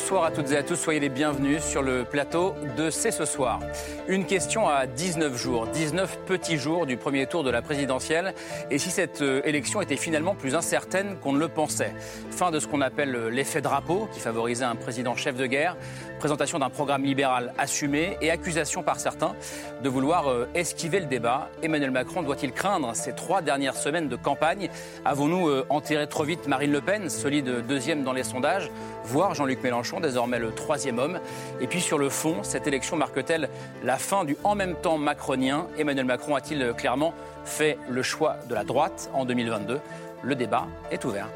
Bonsoir à toutes et à tous, soyez les bienvenus sur le plateau de C'est ce soir. Une question à 19 jours, 19 petits jours du premier tour de la présidentielle. Et si cette euh, élection était finalement plus incertaine qu'on ne le pensait? Fin de ce qu'on appelle euh, l'effet drapeau, qui favorisait un président chef de guerre, présentation d'un programme libéral assumé et accusation par certains de vouloir euh, esquiver le débat. Emmanuel Macron doit-il craindre ces trois dernières semaines de campagne? Avons-nous enterré trop vite Marine Le Pen, solide deuxième dans les sondages, voire Jean-Luc Mélenchon désormais le troisième homme. Et puis sur le fond, cette élection marque-t-elle la fin du en même temps macronien? Emmanuel Macron a-t-il clairement fait le choix de la droite en 2022 Le débat est ouvert.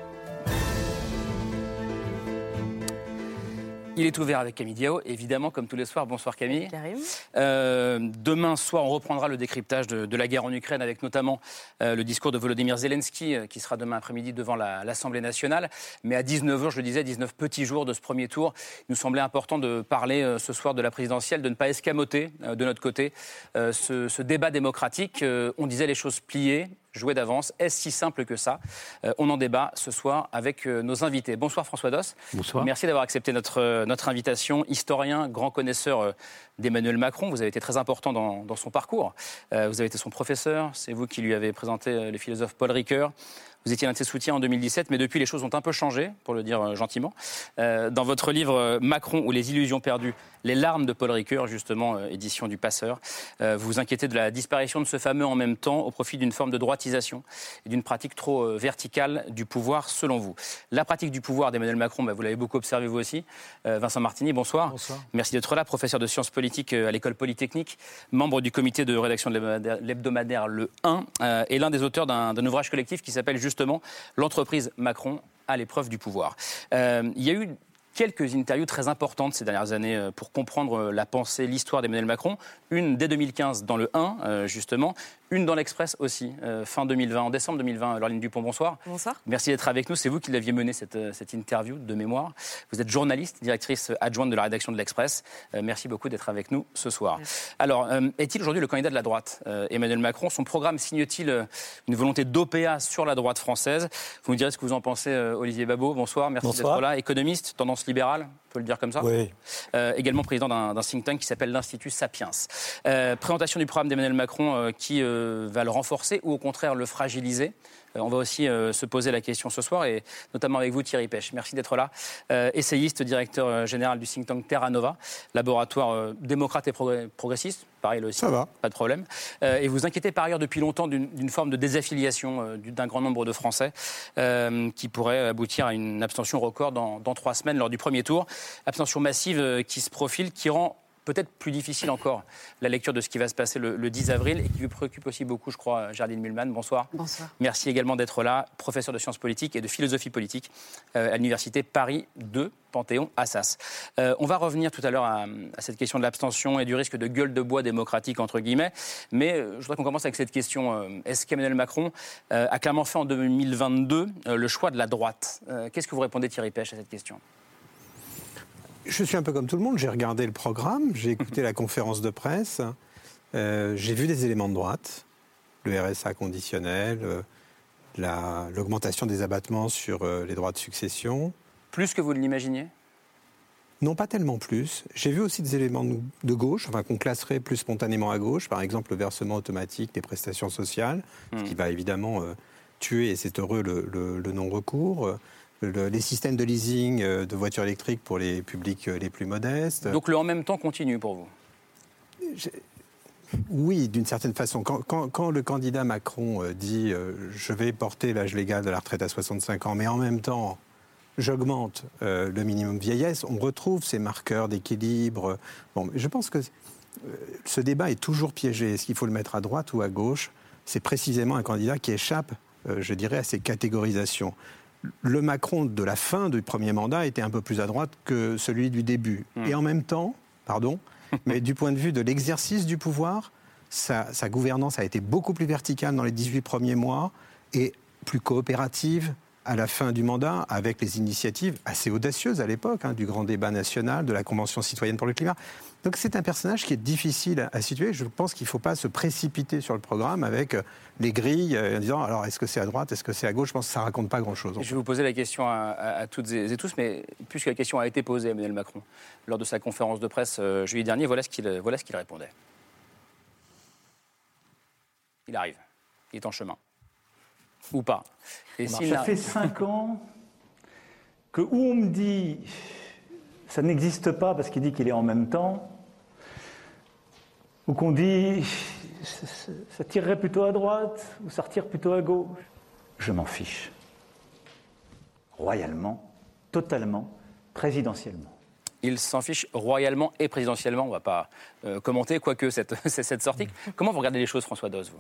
Il est ouvert avec Camille Diao, évidemment, comme tous les soirs. Bonsoir Camille. Karim. Euh, demain soir, on reprendra le décryptage de, la guerre en Ukraine avec notamment euh, le discours de Volodymyr Zelensky, euh, qui sera demain après-midi devant l'Assemblée nationale. Mais à 19h, je le disais, 19 petits jours de ce premier tour, il nous semblait important de parler ce soir de la présidentielle, de ne pas escamoter de notre côté ce, ce, débat démocratique. on disait les choses pliées, jouer d'avance. Est-ce si simple que ça euh, On en débat ce soir avec euh, nos invités. Bonsoir François Doss. Bonsoir. Merci d'avoir accepté notre, euh, notre invitation. Historien, grand connaisseur d'Emmanuel Macron, vous avez été très important dans, dans son parcours. vous avez été son professeur, c'est vous qui lui avez présenté le philosophe Paul Ricoeur. Vous étiez l'un de ses soutiens en 2017, mais depuis les choses ont un peu changé, pour le dire euh, gentiment. Euh, dans votre livre euh, Macron ou les illusions perdues, les larmes de Paul Ricoeur, justement, édition du Passeur, vous vous inquiétez de la disparition de ce fameux en même temps au profit d'une forme de droitisation et d'une pratique trop verticale du pouvoir, selon vous. La pratique du pouvoir d'Emmanuel Macron, bah, vous l'avez beaucoup observé vous aussi. Vincent Martini, bonsoir. Bonsoir. Merci d'être là, professeur de sciences politiques à l'école polytechnique, membre du comité de rédaction de l'hebdomadaire Le 1 et l'un des auteurs d'un ouvrage collectif qui s'appelle justement l'entreprise Macron à l'épreuve du pouvoir. Euh, il y a eu quelques interviews très importantes ces dernières années euh, pour comprendre euh, la pensée, l'histoire d'Emmanuel Macron. Une dès 2015 dans le 1, justement, une dans l'Express aussi, euh, fin 2020, en décembre 2020. Laureline Dupont, bonsoir. Bonsoir. Merci d'être avec nous. C'est vous qui l'aviez mené cette, euh, cette, interview de mémoire. Vous êtes journaliste, directrice adjointe de la rédaction de l'Express. Euh, merci beaucoup d'être avec nous ce soir. Alors, est-il aujourd'hui le candidat de la droite Emmanuel Macron, son programme signe-t-il une volonté d'OPA sur la droite française? Vous me direz ce que vous en pensez, Olivier Babot. Bonsoir, merci d'être là. Économiste, tendance libérale? Peut le dire comme ça Oui. également président d'un think tank qui s'appelle l'Institut Sapiens. présentation du programme d'Emmanuel Macron qui va le renforcer ou au contraire le fragiliser euh, on va aussi euh, se poser la question ce soir, et notamment avec vous, Thierry Pêche. Merci d'être là. Euh, essayiste, directeur général du think tank Terra Nova, laboratoire démocrate et progressiste. Pareil, aussi. Ça va. Pas de problème. et vous inquiétez par ailleurs depuis longtemps d'une forme de désaffiliation d'un grand nombre de Français qui pourrait aboutir à une abstention record dans, dans, trois semaines lors du premier tour. Abstention massive qui se profile, qui rend peut-être plus difficile encore la lecture de ce qui va se passer le, 10 avril et qui vous préoccupe aussi beaucoup, je crois, Jardine Mulman. Bonsoir. Bonsoir. Merci également d'être là, professeur de sciences politiques et de philosophie politique euh, à l'université Paris 2, Panthéon-Assas. Euh, on va revenir tout à l'heure à, cette question de l'abstention et du risque de gueule de bois démocratique, entre guillemets. Mais euh, je voudrais qu'on commence avec cette question. Est-ce qu'Emmanuel Macron a clairement fait en 2022 le choix de la droite? Qu'est-ce que vous répondez, Thierry Pêche, à cette question? Je suis un peu comme tout le monde, j'ai regardé le programme, j'ai écouté la conférence de presse, euh, j'ai vu des éléments de droite, le RSA conditionnel, euh, l'augmentation des abattements sur euh, les droits de succession. Plus que vous ne l'imaginiez? Non, pas tellement plus. J'ai vu aussi des éléments de gauche, enfin qu'on classerait plus spontanément à gauche, par exemple le versement automatique des prestations sociales, ce hmm. qui va évidemment tuer, et c'est heureux, le non-recours les systèmes de leasing euh, de voitures électriques pour les publics euh, les plus modestes. Donc le en même temps continue pour vous? Oui, d'une certaine façon. Quand, le candidat Macron euh, dit je vais porter l'âge légal de la retraite à 65 ans, mais en même temps j'augmente le minimum vieillesse, on retrouve ces marqueurs d'équilibre. Bon, je pense que ce débat est toujours piégé. Est-ce qu'il faut le mettre à droite ou à gauche? C'est précisément un candidat qui échappe, je dirais, à ces catégorisations le Macron de la fin du premier mandat était un peu plus à droite que celui du début. Hmm. Et en même temps, pardon, mais du point de vue de l'exercice du pouvoir, sa, gouvernance a été beaucoup plus verticale dans les 18 premiers mois. et plus coopérative à la fin du mandat, avec les initiatives assez audacieuses à l'époque, hein, du grand débat national, de la Convention citoyenne pour le climat. Donc c'est un personnage qui est difficile à situer. Je pense qu'il ne faut pas se précipiter sur le programme avec euh, les grilles euh, en disant alors est-ce que c'est à droite, est-ce que c'est à gauche? Je pense que ça ne raconte pas grand-chose. Je vais vous poser la question à, toutes et tous, mais puisque la question a été posée à Emmanuel Macron lors de sa conférence de presse euh, juillet dernier, voilà ce qu'il voilà qu'il répondait. Il arrive, il est en chemin. Ou pas. Et ça fait cinq ans que où on me dit ça n'existe pas parce qu'il dit qu'il est en même temps, ou qu'on dit ça tirerait plutôt à droite ou ça retire plutôt à gauche. Je m'en fiche. Royalement, totalement, présidentiellement. Il s'en fiche royalement et présidentiellement. On ne va pas euh, commenter, quoique, cette, cette sortie. Comment vous regardez les choses, François Doz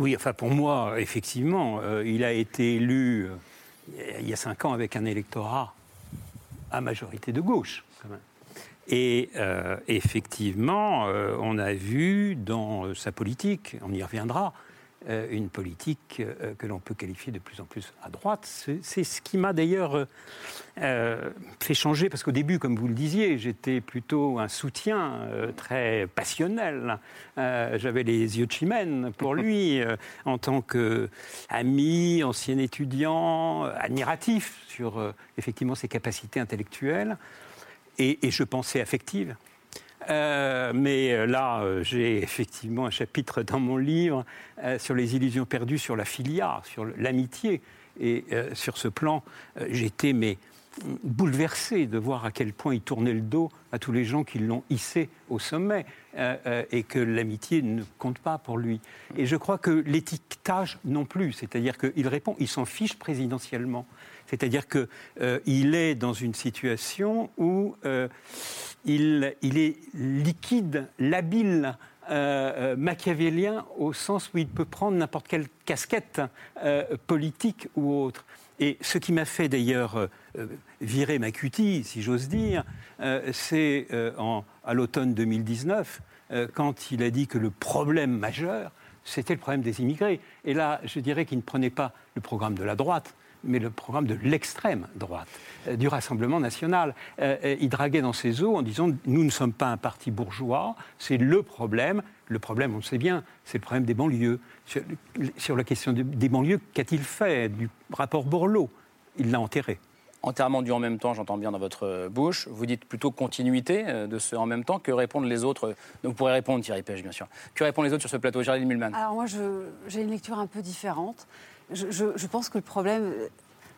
Oui, enfin, pour moi, effectivement, euh, il a été élu euh, il y a cinq ans avec un électorat à majorité de gauche. Et euh, effectivement, on a vu dans sa politique, on y reviendra, une politique que l'on peut qualifier de plus en plus à droite. C'est ce qui m'a d'ailleurs fait changer, parce qu'au début, comme vous le disiez, j'étais plutôt un soutien très passionnel. J'avais les yeux de chimène pour lui, en tant qu'ami, ancien étudiant, admiratif sur effectivement ses capacités intellectuelles et, je pensais affective. Euh, mais euh, là, euh, j'ai effectivement un chapitre dans mon livre sur les illusions perdues, sur la filia, sur l'amitié. Et sur ce plan, j'étais mais bouleversé de voir à quel point il tournait le dos à tous les gens qui l'ont hissé au sommet et que l'amitié ne compte pas pour lui. Et je crois que l'étiquetage non plus, c'est-à-dire qu'il répond, il s'en fiche présidentiellement. C'est-à-dire qu'il euh, est dans une situation où euh, il, est liquide, labile, euh, machiavélien, au sens où il peut prendre n'importe quelle casquette politique ou autre. Et ce qui m'a fait d'ailleurs virer ma cutie, si j'ose dire, c'est à l'automne 2019, quand il a dit que le problème majeur, c'était le problème des immigrés. Et là, je dirais qu'il ne prenait pas le programme de la droite, mais le programme de l'extrême droite, euh, du Rassemblement national. Euh, euh, il draguait dans ses eaux en disant Nous ne sommes pas un parti bourgeois, c'est le problème. Le problème, on le sait bien, c'est le problème des banlieues. Sur, la question des banlieues, qu'a-t-il fait du rapport Borloo? Il l'a enterré enterrement du en même temps, j'entends bien dans votre bouche. Vous dites plutôt continuité de ce en même temps. Que répondent les autres? Vous pourrez répondre, Thierry Pêche, bien sûr. Que répondent les autres sur ce plateau, Géraldine Mulman Alors moi, j'ai une lecture un peu différente je, pense que le problème,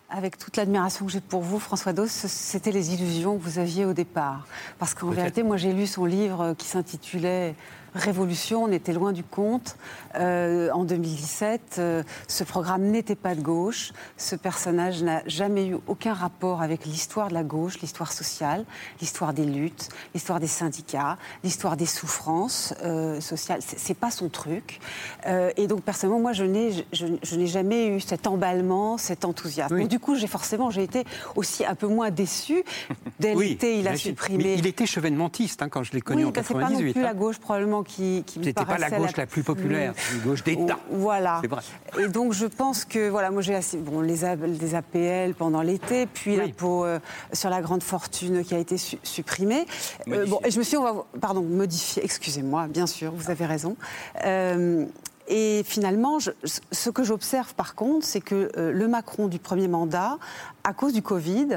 avec toute l'admiration que j'ai pour vous, François Dos, c'était les illusions que vous aviez au départ. Parce qu'en vérité, moi j'ai lu son livre qui s'intitulait révolution, on était loin du compte. Euh, en 2017, euh, ce programme n'était pas de gauche. Ce personnage n'a jamais eu aucun rapport avec l'histoire de la gauche, l'histoire sociale, l'histoire des luttes, l'histoire des syndicats, l'histoire des souffrances euh, sociales. C'est pas son truc. et donc personnellement, moi, je n'ai, je, n'ai jamais eu cet emballement, cet enthousiasme. du coup, j'ai forcément, j'ai été aussi un peu moins déçue. Dès l'été, il a supprimé. il était chevènementiste hein, quand je l'ai connu en 98. C'est pas non plus hein. la gauche probablement qui, qui C'était pas la gauche la, plus populaire, une gauche d'État. Voilà. Et donc je pense que voilà, moi j'ai assez bon les, les APL pendant l'été, puis la l'impôt euh, sur la grande fortune qui a été supprimée. Euh, bon, et je me suis, on va, pardon, modifié. Excusez-moi, bien sûr, vous avez raison. Euh, et finalement, je, ce que j'observe par contre, c'est que le Macron du premier mandat, à cause du Covid,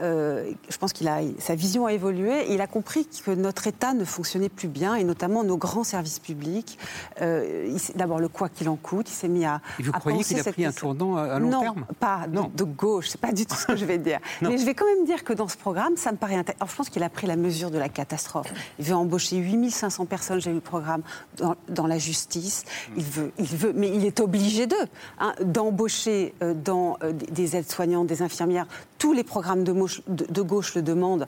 euh, je pense qu'il a sa vision a évolué. il a compris que notre État ne fonctionnait plus bien, et notamment nos grands services publics. Euh, d'abord le quoi qu'il en coûte. Il s'est mis à. Et vous croyez qu'il a pris un tournant à long terme? Pas non, de, gauche. C'est pas du tout ce que je vais dire. Mais je vais quand même dire que dans ce programme, ça me paraît intéressant. je pense qu'il a pris la mesure de la catastrophe. Il veut embaucher 8500 personnes. J'ai lu le programme dans, la justice. Il veut, il veut, mais il est obligé d'eux hein, d'embaucher euh, dans des aides-soignantes, des infirmières tous les programmes de, gauche le demandent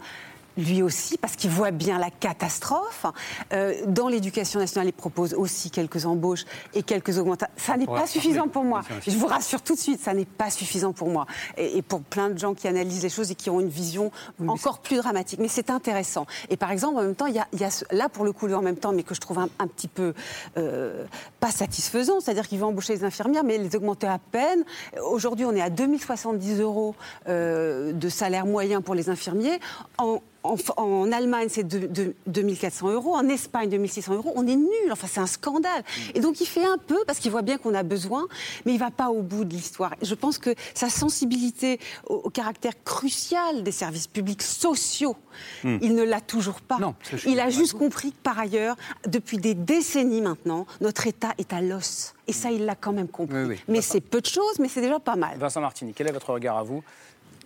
lui aussi, parce qu'il voit bien la catastrophe. Euh, dans l'éducation nationale, il propose aussi quelques embauches et quelques augmentations. Ça n'est pas suffisant pour moi. Je vous rassure tout de suite, ça n'est pas suffisant pour moi. Et, pour plein de gens qui analysent les choses et qui ont une vision encore plus dramatique. Mais c'est intéressant. Et par exemple, en même temps, il y a, là, pour le coup, le en même temps, mais que je trouve un, petit peu euh, pas satisfaisant. C'est-à-dire qu'il veut embaucher les infirmières, mais les augmenter à peine. Aujourd'hui, on est à 2070 euros euh, de salaire moyen pour les infirmiers. En, en, Allemagne, c'est 2400 euros. En Espagne, 2600 euros. On est nul. Enfin, c'est un scandale. Mm. Et donc, il fait un peu parce qu'il voit bien qu'on a besoin, mais il ne va pas au bout de l'histoire. Je pense que sa sensibilité au, caractère crucial des services publics sociaux, mm. il ne l'a toujours pas. il a juste compris que, par ailleurs, depuis des décennies maintenant, notre État est à l'os. Et ça, il l'a quand même compris. Mais c'est peu de choses, mais c'est déjà pas mal. Vincent Martini, quel est votre regard à vous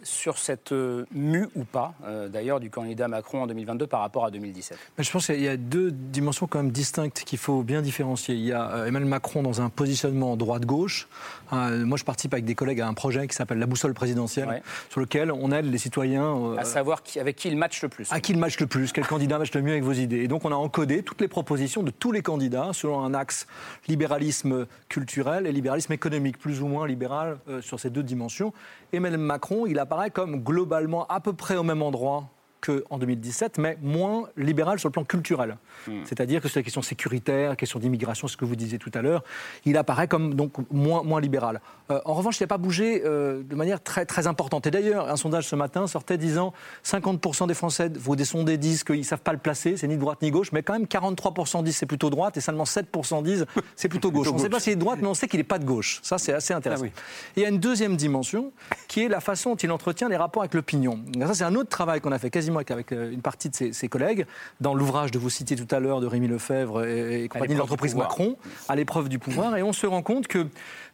sur cette euh, mue ou pas, euh, d'ailleurs, du candidat Macron en 2022 par rapport à 2017 Je pense qu'il y a deux dimensions quand même distinctes qu'il faut bien différencier. Il y a euh, Emmanuel Macron dans un positionnement droite-gauche. moi, je participe avec des collègues à un projet qui s'appelle la boussole présidentielle, sur lequel on aide les citoyens... à savoir qui, avec qui il match le plus. À qui il match le plus, quel candidat match le mieux avec vos idées. Et donc, on a encodé toutes les propositions de tous les candidats selon un axe libéralisme culturel et libéralisme économique, plus ou moins libéral sur ces deux dimensions. Emmanuel Macron, il apparaît comme globalement à peu près au même endroit qu'en 2017, mais moins libéral sur le plan culturel. Hmm. C'est-à-dire que sur la question sécuritaire, question d'immigration, ce que vous disiez tout à l'heure, il apparaît comme donc moins, moins libéral. Euh, en revanche, il n'a pas bougé euh, de manière très, très importante. Et d'ailleurs, un sondage ce matin sortait disant 50% des Français, vos des sondés disent qu'ils ne savent pas le placer, c'est ni droite ni gauche, mais quand même 43% disent c'est plutôt droite et seulement 7% disent c'est plutôt gauche. on ne sait pas s'il est de droite, mais on sait qu'il n'est pas de gauche. Ça, c'est assez intéressant. Ah il y a une deuxième dimension qui est la façon dont il entretient les rapports avec l'opinion. Ça, c'est un autre travail qu'on a fait quasiment avec euh, une partie de ses, collègues, dans l'ouvrage de vous citer tout à l'heure de Rémi Lefebvre et, compagnie de l'entreprise Macron, à l'épreuve du pouvoir, et on se rend compte que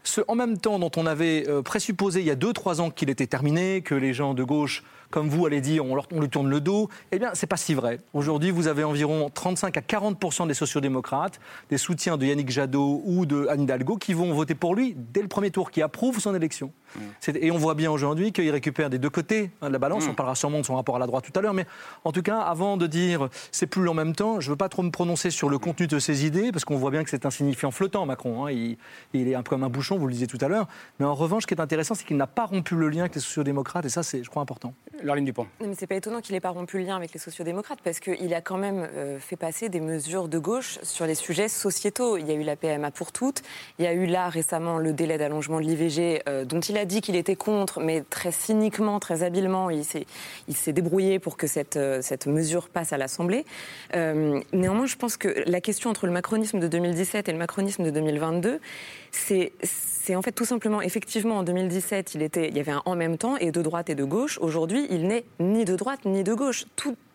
ce en même temps dont on avait euh, présupposé il y a 2-3 ans qu'il était terminé, que les gens de gauche comme vous allez dire, on, leur, on lui tourne le dos, eh bien, c'est pas si vrai. Aujourd'hui, vous avez environ 35 à 40% des sociodémocrates, des soutiens de Yannick Jadot ou de Anne Hidalgo, qui vont voter pour lui dès le premier tour, qui approuvent son élection. Mm. Et on voit bien aujourd'hui qu'il récupère des deux côtés hein, de la balance. Mm. On parlera sûrement de son rapport à la droite tout à l'heure, mais en tout cas, avant de dire c'est plus en même temps, je ne veux pas trop me prononcer sur le contenu de ses idées, parce qu'on voit bien que c'est insignifiant flottant, Macron. Hein. Il, il, est un peu comme un bouchon, vous le disiez tout à l'heure. Mais en revanche, ce qui est intéressant, c'est qu'il n'a pas rompu le lien avec les sociodémocrates, et ça, c'est, je crois, important. Laureline Dupont. Non, mais c'est pas étonnant qu'il n'ait pas rompu le lien avec les sociodémocrates parce qu'il a quand même euh, fait passer des mesures de gauche sur les sujets sociétaux. Il y a eu la PMA pour toutes, il y a eu là récemment le délai d'allongement de l'IVG euh, dont il a dit qu'il était contre, mais très cyniquement, très habilement, il s'est, il s'est débrouillé pour que cette, euh, cette mesure passe à l'Assemblée. néanmoins, je pense que la question entre le macronisme de 2017 et le macronisme de 2022, c'est c'est en fait tout simplement, effectivement, en 2017, il, était, il y avait un en même temps, et de droite et de gauche. Aujourd'hui, il n'est ni de droite ni de gauche.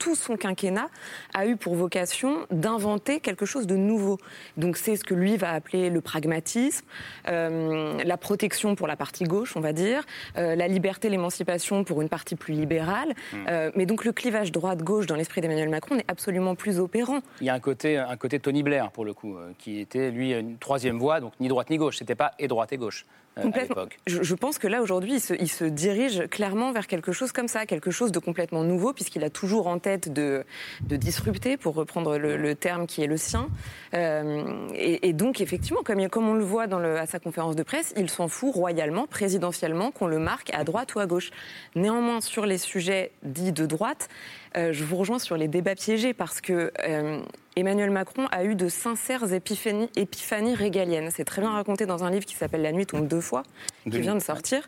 Tout son quinquennat a eu pour vocation d'inventer quelque chose de nouveau. Donc c'est ce que lui va appeler le pragmatisme, euh, la protection pour la partie gauche, on va dire, euh, la liberté, l'émancipation pour une partie plus libérale. Hmm. Euh, mais donc le clivage droite-gauche dans l'esprit d'Emmanuel Macron n'est absolument plus opérant. Il y a un côté, un côté Tony Blair, pour le coup, qui était, lui, une troisième voie, donc ni droite ni gauche. C'était pas et droite et gauche. Complètement. Je, pense que là, aujourd'hui, il se, dirige clairement vers quelque chose comme ça, quelque chose de complètement nouveau, puisqu'il a toujours en tête de, de disrupter, pour reprendre le, terme qui est le sien. Euh, et, donc, effectivement, comme, comme on le voit dans le, à sa conférence de presse, il s'en fout royalement, présidentiellement, qu'on le marque à droite ou à gauche. Néanmoins, sur les sujets dits de droite, euh, je vous rejoins sur les débats piégés parce que euh, Emmanuel Macron a eu de sincères épiphanies, épiphanies régaliennes. C'est très bien raconté dans un livre qui s'appelle La nuit tombe deux fois, qui vient de sortir.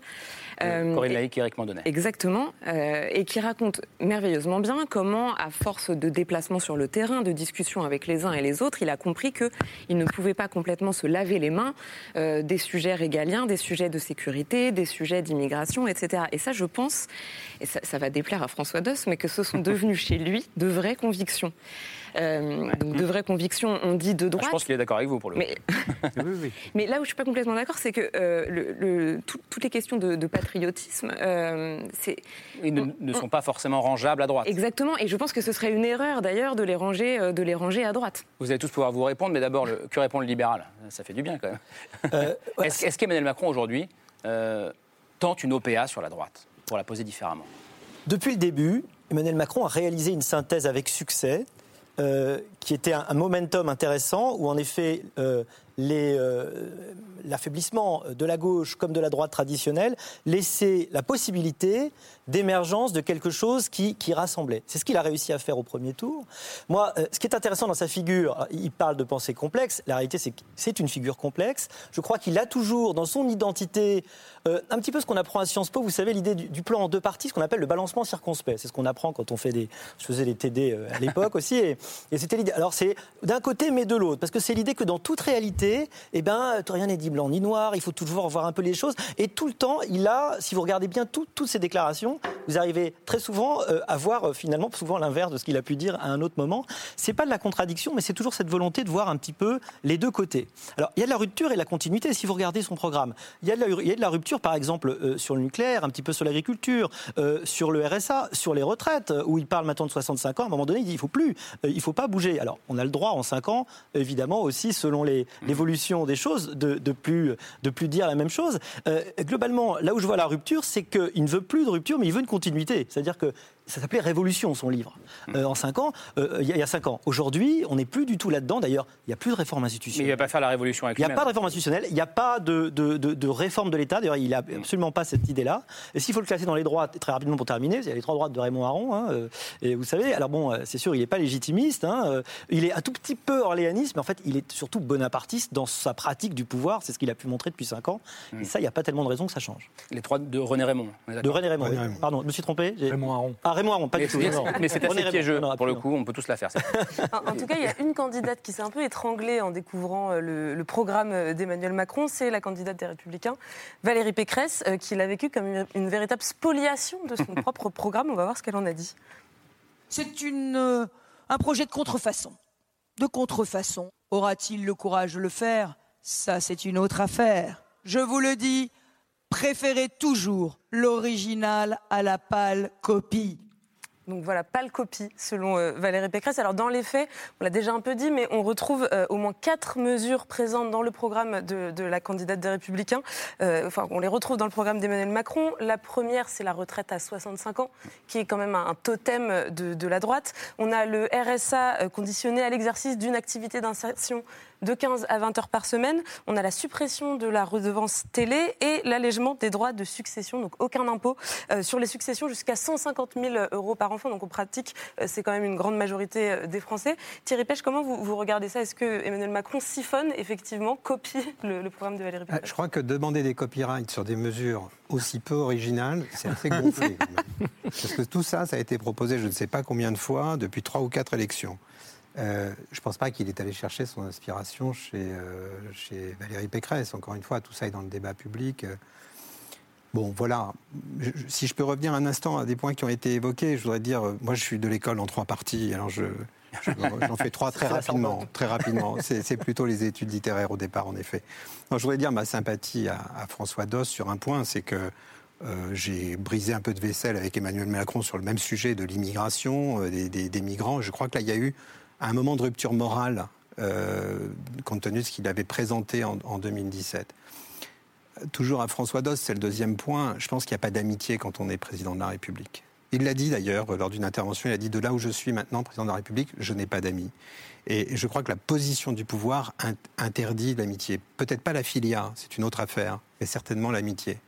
Euh, Corinne Laïc et Eric Mandonnet. Exactement, et qui raconte merveilleusement bien comment, à force de déplacements sur le terrain, de discussions avec les uns et les autres, il a compris qu'il ne pouvait pas complètement se laver les mains des sujets régaliens, des sujets de sécurité, des sujets d'immigration, etc. Et ça, je pense, et ça, ça va déplaire à François Doss, mais que ce sont deux venu chez lui de vraies convictions. Euh, donc de vraies convictions, on dit de ah, droite. je pense qu'il est d'accord avec vous pour le mais... mais là où je suis pas complètement d'accord, c'est que euh, le, toutes les questions de, patriotisme, euh, c'est ils ne, sont pas forcément rangeables à droite. Exactement, et je pense que ce serait une erreur d'ailleurs de les ranger, de les ranger à droite. Vous allez tous pouvoir vous répondre, mais d'abord, que répond le libéral? Ça fait du bien quand même. Est-ce est qu'Emmanuel Macron aujourd'hui tente une OPA sur la droite pour la poser différemment? Depuis le début, Emmanuel Macron a réalisé une synthèse avec succès euh, qui était un, momentum intéressant où en effet euh, euh, l'affaiblissement de la gauche comme de la droite traditionnelle laissait la possibilité d'émergence de quelque chose qui, qui rassemblait. C'est ce qu'il a réussi à faire au premier tour. Moi, ce qui est intéressant dans sa figure, il parle de pensée complexe, la réalité c'est que c'est une figure complexe. Je crois qu'il a toujours dans son identité un petit peu ce qu'on apprend à Sciences Po, vous savez, l'idée du, plan en deux parties, ce qu'on appelle le balancement circonspect. C'est ce qu'on apprend quand on fait des... Je faisais des TD à l'époque aussi, et c'était l'idée. Alors c'est d'un côté mais de l'autre, parce que c'est l'idée que dans toute réalité, eh ben, rien n'est dit blanc ni noir, il faut toujours voir un peu les choses. Et tout le temps, il a, si vous regardez bien toutes ces déclarations, vous arrivez très souvent euh, à voir euh, finalement souvent l'inverse de ce qu'il a pu dire à un autre moment. C'est pas de la contradiction, mais c'est toujours cette volonté de voir un petit peu les deux côtés. Alors il y a de la rupture et de la continuité si vous regardez son programme. Il y a de la, rupture par exemple euh, sur le nucléaire, un petit peu sur l'agriculture, sur le RSA, sur les retraites, où il parle maintenant de 65 ans. À un moment donné, il dit il faut plus, il faut pas bouger. Alors on a le droit en 5 ans, évidemment aussi selon mmh. Des choses, de, de, plus, de plus dire la même chose. Euh, globalement, là où je vois la rupture, c'est qu'il ne veut plus de rupture, mais il veut une continuité. C'est-à-dire que ça s'appelait Révolution, son livre, hmm. euh, en cinq ans, euh, il y, a cinq ans. Aujourd'hui, on n'est plus du tout là-dedans. D'ailleurs, il n'y a plus de réforme institutionnelle. Mais il ne va pas faire la révolution avec Il n'y a pas de réforme institutionnelle, il n'y a pas de, de, de, réforme de l'État. D'ailleurs, il n'a absolument pas cette idée-là. Et s'il faut le classer dans les droits, très rapidement pour terminer, il y a les trois droites de Raymond Aron. Hein, euh, et vous savez, alors bon, c'est sûr, il n'est pas légitimiste. Hein, il est un tout petit peu orléaniste, mais en fait, il est surtout bonapartiste dans sa pratique du pouvoir. C'est ce qu'il a pu montrer depuis cinq ans. Et hmm. ça, il n'y a pas tellement de raison que ça change. Les trois de René Raymond. De René Raymond, Pardon, je me suis trompé. Raymond Aron. Ah, Raymond Aron, pas du tout mais c'est assez piégeux. Pour le coup, on peut tous la faire. en, tout cas, il y a une candidate qui s'est un peu étranglée en découvrant euh, le, programme euh, d'Emmanuel Macron. C'est la candidate des Républicains, Valérie Pécresse, euh, qui l'a vécu comme une, véritable spoliation de son propre programme. On va voir ce qu'elle en a dit. C'est un projet de contrefaçon. De contrefaçon. Aura-t-il le courage de le faire? Ça, c'est une autre affaire. Je vous le dis, préférez toujours l'original à la pâle copie. Donc voilà, pas le copie, selon euh, Valérie Pécresse. Alors dans les faits, on l'a déjà un peu dit, mais on retrouve euh, au moins quatre mesures présentes dans le programme de, la candidate des Républicains. Euh, enfin, on les retrouve dans le programme d'Emmanuel Macron. La première, c'est la retraite à 65 ans, qui est quand même un, totem de, de, la droite. On a le RSA conditionné à l'exercice d'une activité d'insertion de 15 à 20 heures par semaine. On a la suppression de la redevance télé et l'allègement des droits de succession, donc aucun impôt euh, sur les successions jusqu'à 150 000 euros par enfant. Donc en pratique, euh, c'est quand même une grande majorité euh, des Français. Thierry Pêche, comment vous, regardez ça? Est-ce que Emmanuel Macron siphonne effectivement, copie le, programme de Valérie Pécresse? Je crois que demander des copyrights sur des mesures aussi peu originales, c'est assez gonflé. Parce que tout ça, ça a été proposé je ne sais pas combien de fois depuis trois ou quatre élections. Euh, je ne pense pas qu'il est allé chercher son inspiration chez, euh, chez, Valérie Pécresse. Encore une fois, tout ça est dans le débat public. Bon, voilà. si je peux revenir un instant à des points qui ont été évoqués, je voudrais dire, euh, moi je suis de l'école en trois parties, alors je, j'en fais trois très rapidement. Très rapidement. C'est, plutôt les études littéraires au départ, en effet. je voudrais dire ma sympathie à, François Doss sur un point, c'est que j'ai brisé un peu de vaisselle avec Emmanuel Macron sur le même sujet de l'immigration, des, des, migrants. Je crois que là, il y a eu à un moment de rupture morale, euh, compte tenu de ce qu'il avait présenté en, 2017. Toujours à François Doss, c'est le deuxième point. Je pense qu'il n'y a pas d'amitié quand on est président de la République. Il l'a dit d'ailleurs lors d'une intervention, il a dit de là où je suis maintenant, président de la République, je n'ai pas d'amis. Et je crois que la position du pouvoir interdit l'amitié. Peut-être pas la filia, c'est une autre affaire, mais certainement l'amitié.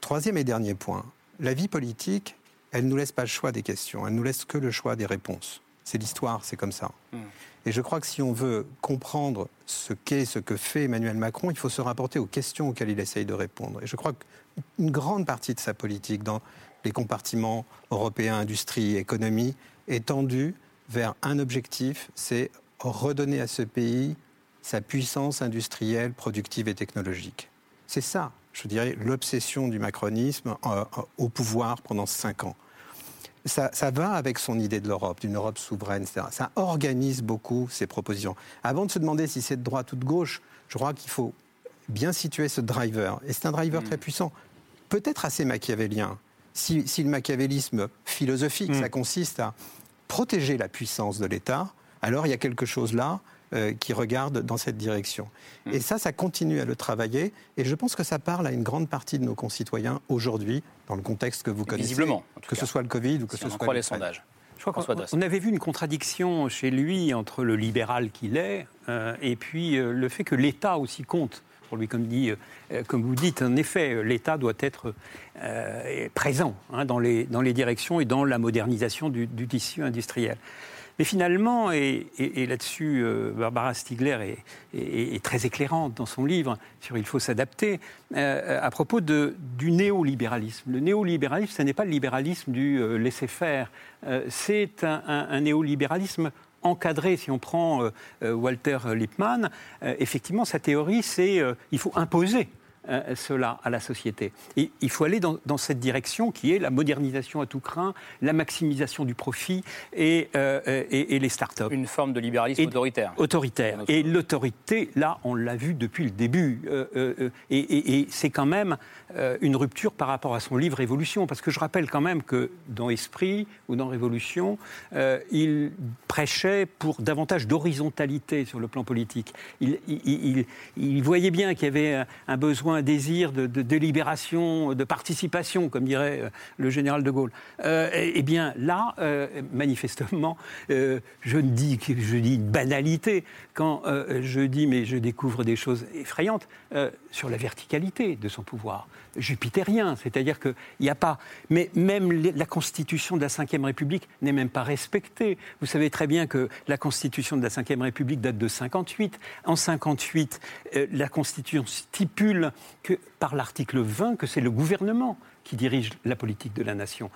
Troisième et dernier point, la vie politique, elle ne nous laisse pas le choix des questions, elle nous laisse que le choix des réponses. C'est l'histoire, c'est comme ça. Hmm. Et je crois que si on veut comprendre ce qu'est, ce que fait Emmanuel Macron, il faut se rapporter aux questions auxquelles il essaye de répondre. Et je crois qu'une grande partie de sa politique dans les compartiments européens, industrie, économie, est tendue vers un objectif, c'est redonner à ce pays sa puissance industrielle, productive et technologique. C'est ça, je dirais, l'obsession du macronisme euh, au pouvoir pendant cinq ans ça, va avec son idée de l'Europe, d'une Europe souveraine, etc. Ça organise beaucoup ses propositions. Avant de se demander si c'est de droite ou de gauche, je crois qu'il faut bien situer ce driver. Et c'est un driver mm. très puissant, peut-être assez machiavélien. Si, le machiavélisme philosophique, mm. ça consiste à protéger la puissance de l'État, alors il y a quelque chose là qui regardent dans cette direction. Et ça, ça continue à le travailler. Et je pense que ça parle à une grande partie de nos concitoyens aujourd'hui, dans le contexte que vous connaissez. Visiblement, en tout Que cas. ce soit le Covid ou que Si ce on en soit. croit les sondages. Je crois François qu'on Doss. on avait vu une contradiction chez lui entre le libéral qu'il est euh, et puis euh, le fait que l'État aussi compte. Pour lui, comme, dit, euh, comme vous dites, en effet, l'État doit être euh, présent hein, dans, les, dans les directions et dans la modernisation du, du tissu industriel. Mais finalement, et, là-dessus, euh, Barbara Stiegler est, très éclairante dans son livre sur Il faut s'adapter, euh, à propos du néolibéralisme. Le néolibéralisme, ce n'est pas le libéralisme du euh, laisser-faire, euh, c'est un, un- néolibéralisme encadré. Si on prend euh, euh, Walter Lippmann, euh, effectivement, sa théorie, c'est euh, il faut imposer euh, cela à la société. Et il faut aller dans, dans cette direction qui est la modernisation à tout craint, la maximisation du profit et, euh, et, et les start-up. Une forme de libéralisme Et- autoritaire. Autoritaire. Et l'autorité, là, on l'a vu depuis le début. Euh, et c'est quand même une rupture par rapport à son livre Révolution. Parce que je rappelle quand même que dans Esprit ou dans Révolution, il prêchait pour davantage d'horizontalité sur le plan politique. Il, il- il- il voyait bien qu'il y avait un besoin, un désir de, de délibération, de participation, comme dirait euh, le général de Gaulle. Euh, eh eh bien, là, euh, manifestement, je dis je dis une banalité quand euh, je dis, mais je découvre des choses effrayantes euh, sur la verticalité de son pouvoir jupitérien, c'est-à-dire qu'il n'y a pas, mais même la constitution de la Ve République n'est même pas respectée. Vous savez très bien que la constitution de la Ve République date de 58. En 58, euh, la constitution stipule que par l'article 20 que c'est le gouvernement qui dirige la politique de la nation.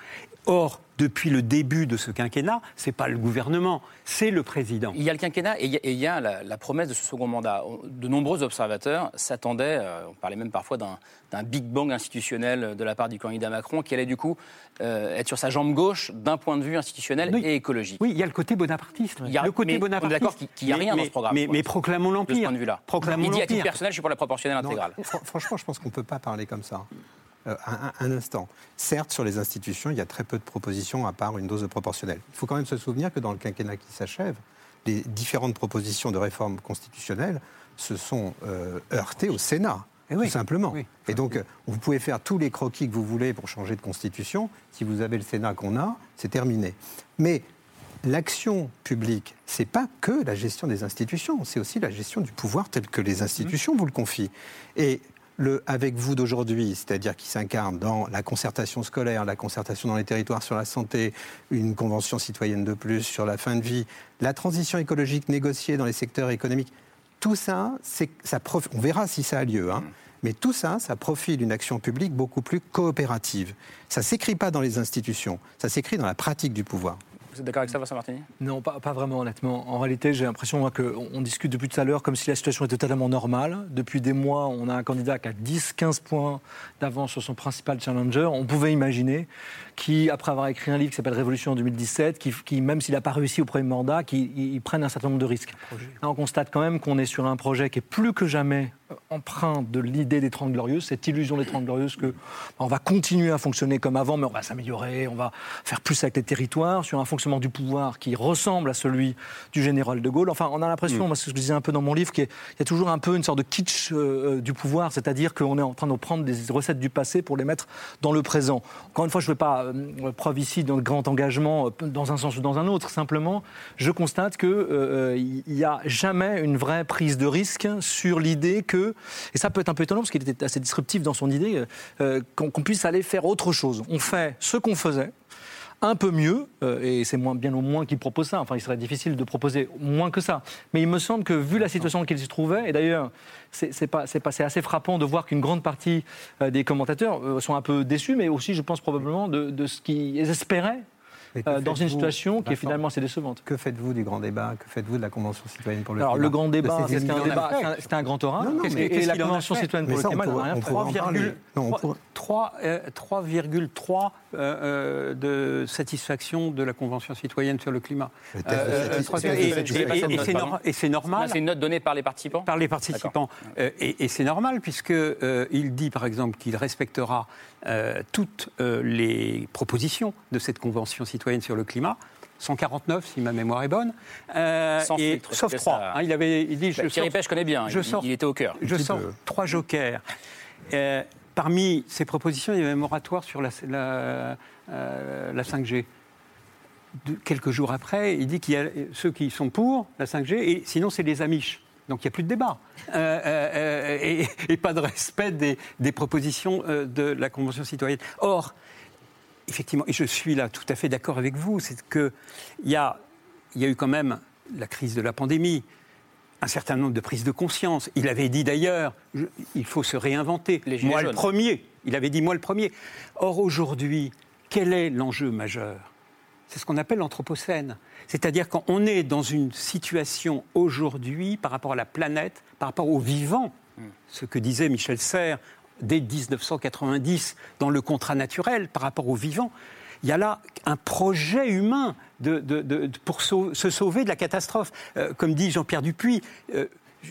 Or, depuis le début de ce quinquennat, c'est pas le gouvernement, c'est le président. Il y a le quinquennat et il y a, et il y a la, la promesse de ce second mandat. De nombreux observateurs s'attendaient, euh, on parlait même parfois d'un big bang institutionnel de la part du candidat Macron, qui allait du coup euh, être sur sa jambe gauche d'un point de vue institutionnel Oui. et écologique. Oui, il y a le côté bonapartiste. Il y a- le côté mais on est bonapartiste. d'accord qu'il- qu'il y a Mais- rien dans ce programme, Mais, mais proclamons De ce l'Empire. point de vue-là. Proclamons Il dit à titre l'Empire. personnel, je suis pour la proportionnelle Non, intégrale. fr- franchement, je pense qu'on ne peut pas parler comme ça. Euh, un, un instant. Certes, sur les institutions, il y a très peu de propositions à part une dose de proportionnelle. Il faut quand même se souvenir que dans le quinquennat qui s'achève, les différentes propositions de réforme constitutionnelle se sont euh, heurtées au Sénat. Eh oui. Tout simplement. Oui. Et donc, euh, vous pouvez faire tous les croquis que vous voulez pour changer de constitution. Si vous avez le Sénat qu'on a, c'est terminé. Mais l'action publique, c'est pas que la gestion des institutions, c'est aussi la gestion du pouvoir tel que les institutions vous le confient. Et le avec vous d'aujourd'hui, c'est-à-dire qui s'incarne dans la concertation scolaire, la concertation dans les territoires sur la santé, une convention citoyenne de plus sur la fin de vie, la transition écologique négociée dans les secteurs économiques, tout ça, c'est, ça prof- on verra si ça a lieu. Hein. Mais tout ça, ça profile une action publique beaucoup plus coopérative. Ça s'écrit pas dans les institutions, ça s'écrit dans la pratique du pouvoir. Vous êtes d'accord avec ça, Vincent Martini? Non, pas, pas vraiment, honnêtement. En réalité, j'ai l'impression qu'on on discute depuis tout à l'heure comme si la situation était totalement normale. Depuis des mois, on a un candidat qui a 10-15 points d'avance sur son principal challenger. On pouvait imaginer qui, après avoir écrit un livre qui s'appelle Révolution en 2017, qui, qui, même s'il n'a pas réussi au premier mandat, qui il- il prenne un certain nombre de risques. Là, on constate quand même qu'on est sur un projet qui est plus que jamais empreint de l'idée des Trente Glorieuses, cette illusion des Trente Glorieuses que bah, on va continuer à fonctionner comme avant, mais on va s'améliorer, on va faire plus avec les territoires, sur un fonctionnement du pouvoir qui ressemble à celui du général de Gaulle. Enfin, on a l'impression, moi, c'est ce que je disais un peu dans mon livre, qu'il y a- toujours un peu une sorte de kitsch euh, du pouvoir, c'est-à-dire qu'on est en train de prendre des recettes du passé pour les mettre dans le présent. Encore une fois, je ne fais pas euh, preuve ici d'un grand engagement euh, dans un sens ou dans un autre. Simplement, je constate qu'il n'y a jamais une vraie prise de risque sur l'idée que, et ça peut être un peu étonnant parce qu'il était assez disruptif dans son idée, euh, qu'on puisse aller faire autre chose. On fait ce qu'on faisait un peu mieux, euh, et c'est bien au moins qu'il propose ça. Enfin, il serait difficile de proposer moins que ça. Mais il me semble que, vu la situation dans laquelle il se trouvait, et d'ailleurs, c'est assez frappant de voir qu'une grande partie euh, des commentateurs sont un peu déçus, mais aussi, je pense probablement, de, de ce qu'ils espéraient euh, dans une situation qui est finalement assez décevante. Que faites-vous du grand débat Que faites-vous de la Convention citoyenne pour le Alors, climat le grand débat, De ces c'était un, débat- grand oral. Et la Convention citoyenne pour le climat, elle n'a pourra- rien on fait. pourra en parler. Non, on 3,3 pourra- 3, euh, 3,3 euh, de satisfaction de la Convention citoyenne sur le climat. Euh, c'est- c'est- et- c'est- c'est- c'est- c'est c'est- c'est normal. c'est une note donnée par les participants par les participants. Et c'est normal, puisqu'il il dit, par exemple, qu'il respectera euh, toutes euh, les propositions de cette Convention citoyenne sur le climat. 149, si ma mémoire est bonne. Euh, Sans et- filtre, sauf trois. ça. hein, il avait il dit, je Bah, Thierry sors- Pêche connaît bien, je il- sors- il était au cœur. Je sors trois jokers. Euh, parmi ces propositions, il y avait un moratoire sur la, la, euh, la 5G. De- quelques jours après, il dit qu'il y a ceux qui sont pour la 5G, et sinon c'est les Amish. Donc il n'y a plus de débat. Euh, euh, euh, et, et pas de respect des, des propositions de la Convention citoyenne. Or, effectivement, et je suis là tout à fait d'accord avec vous, c'est qu'il y a, y a eu quand même la crise de la pandémie, un certain nombre de prises de conscience. Il avait dit d'ailleurs, il faut se réinventer. Les moi le premier. Il avait dit moi le premier. Or aujourd'hui, quel est l'enjeu majeur? C'est ce qu'on appelle l'anthropocène. C'est-à-dire qu'on est dans une situation aujourd'hui par rapport à la planète, par rapport au vivant, ce que disait Michel Serres dès 1990 dans le contrat naturel par rapport au vivant. Il y a là un projet humain de- pour se sauver de la catastrophe. Euh, comme dit Jean-Pierre Dupuis, euh,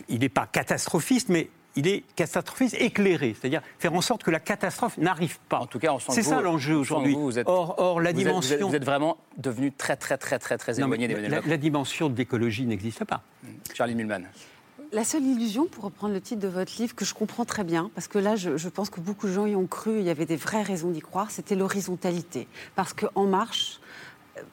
il n'est pas catastrophiste, mais il est catastrophiste éclairé, c'est-à-dire faire en sorte que la catastrophe n'arrive pas. En tout cas, on sent C'est que ça l'enjeu que aujourd'hui. vous, vous êtes- Or, or, la Vous êtes- vous êtes- dimension, Vous êtes, vraiment devenu très, très, très, très, très éloigné d'Emmanuel la, Macron. la dimension de l'écologie n'existe pas. Charlie Mulman. La seule illusion, pour reprendre le titre de votre livre, que je comprends très bien, parce que là, je, je pense que beaucoup de gens y ont cru, il y avait des vraies raisons d'y croire, c'était l'horizontalité. Parce qu'En Marche, euh,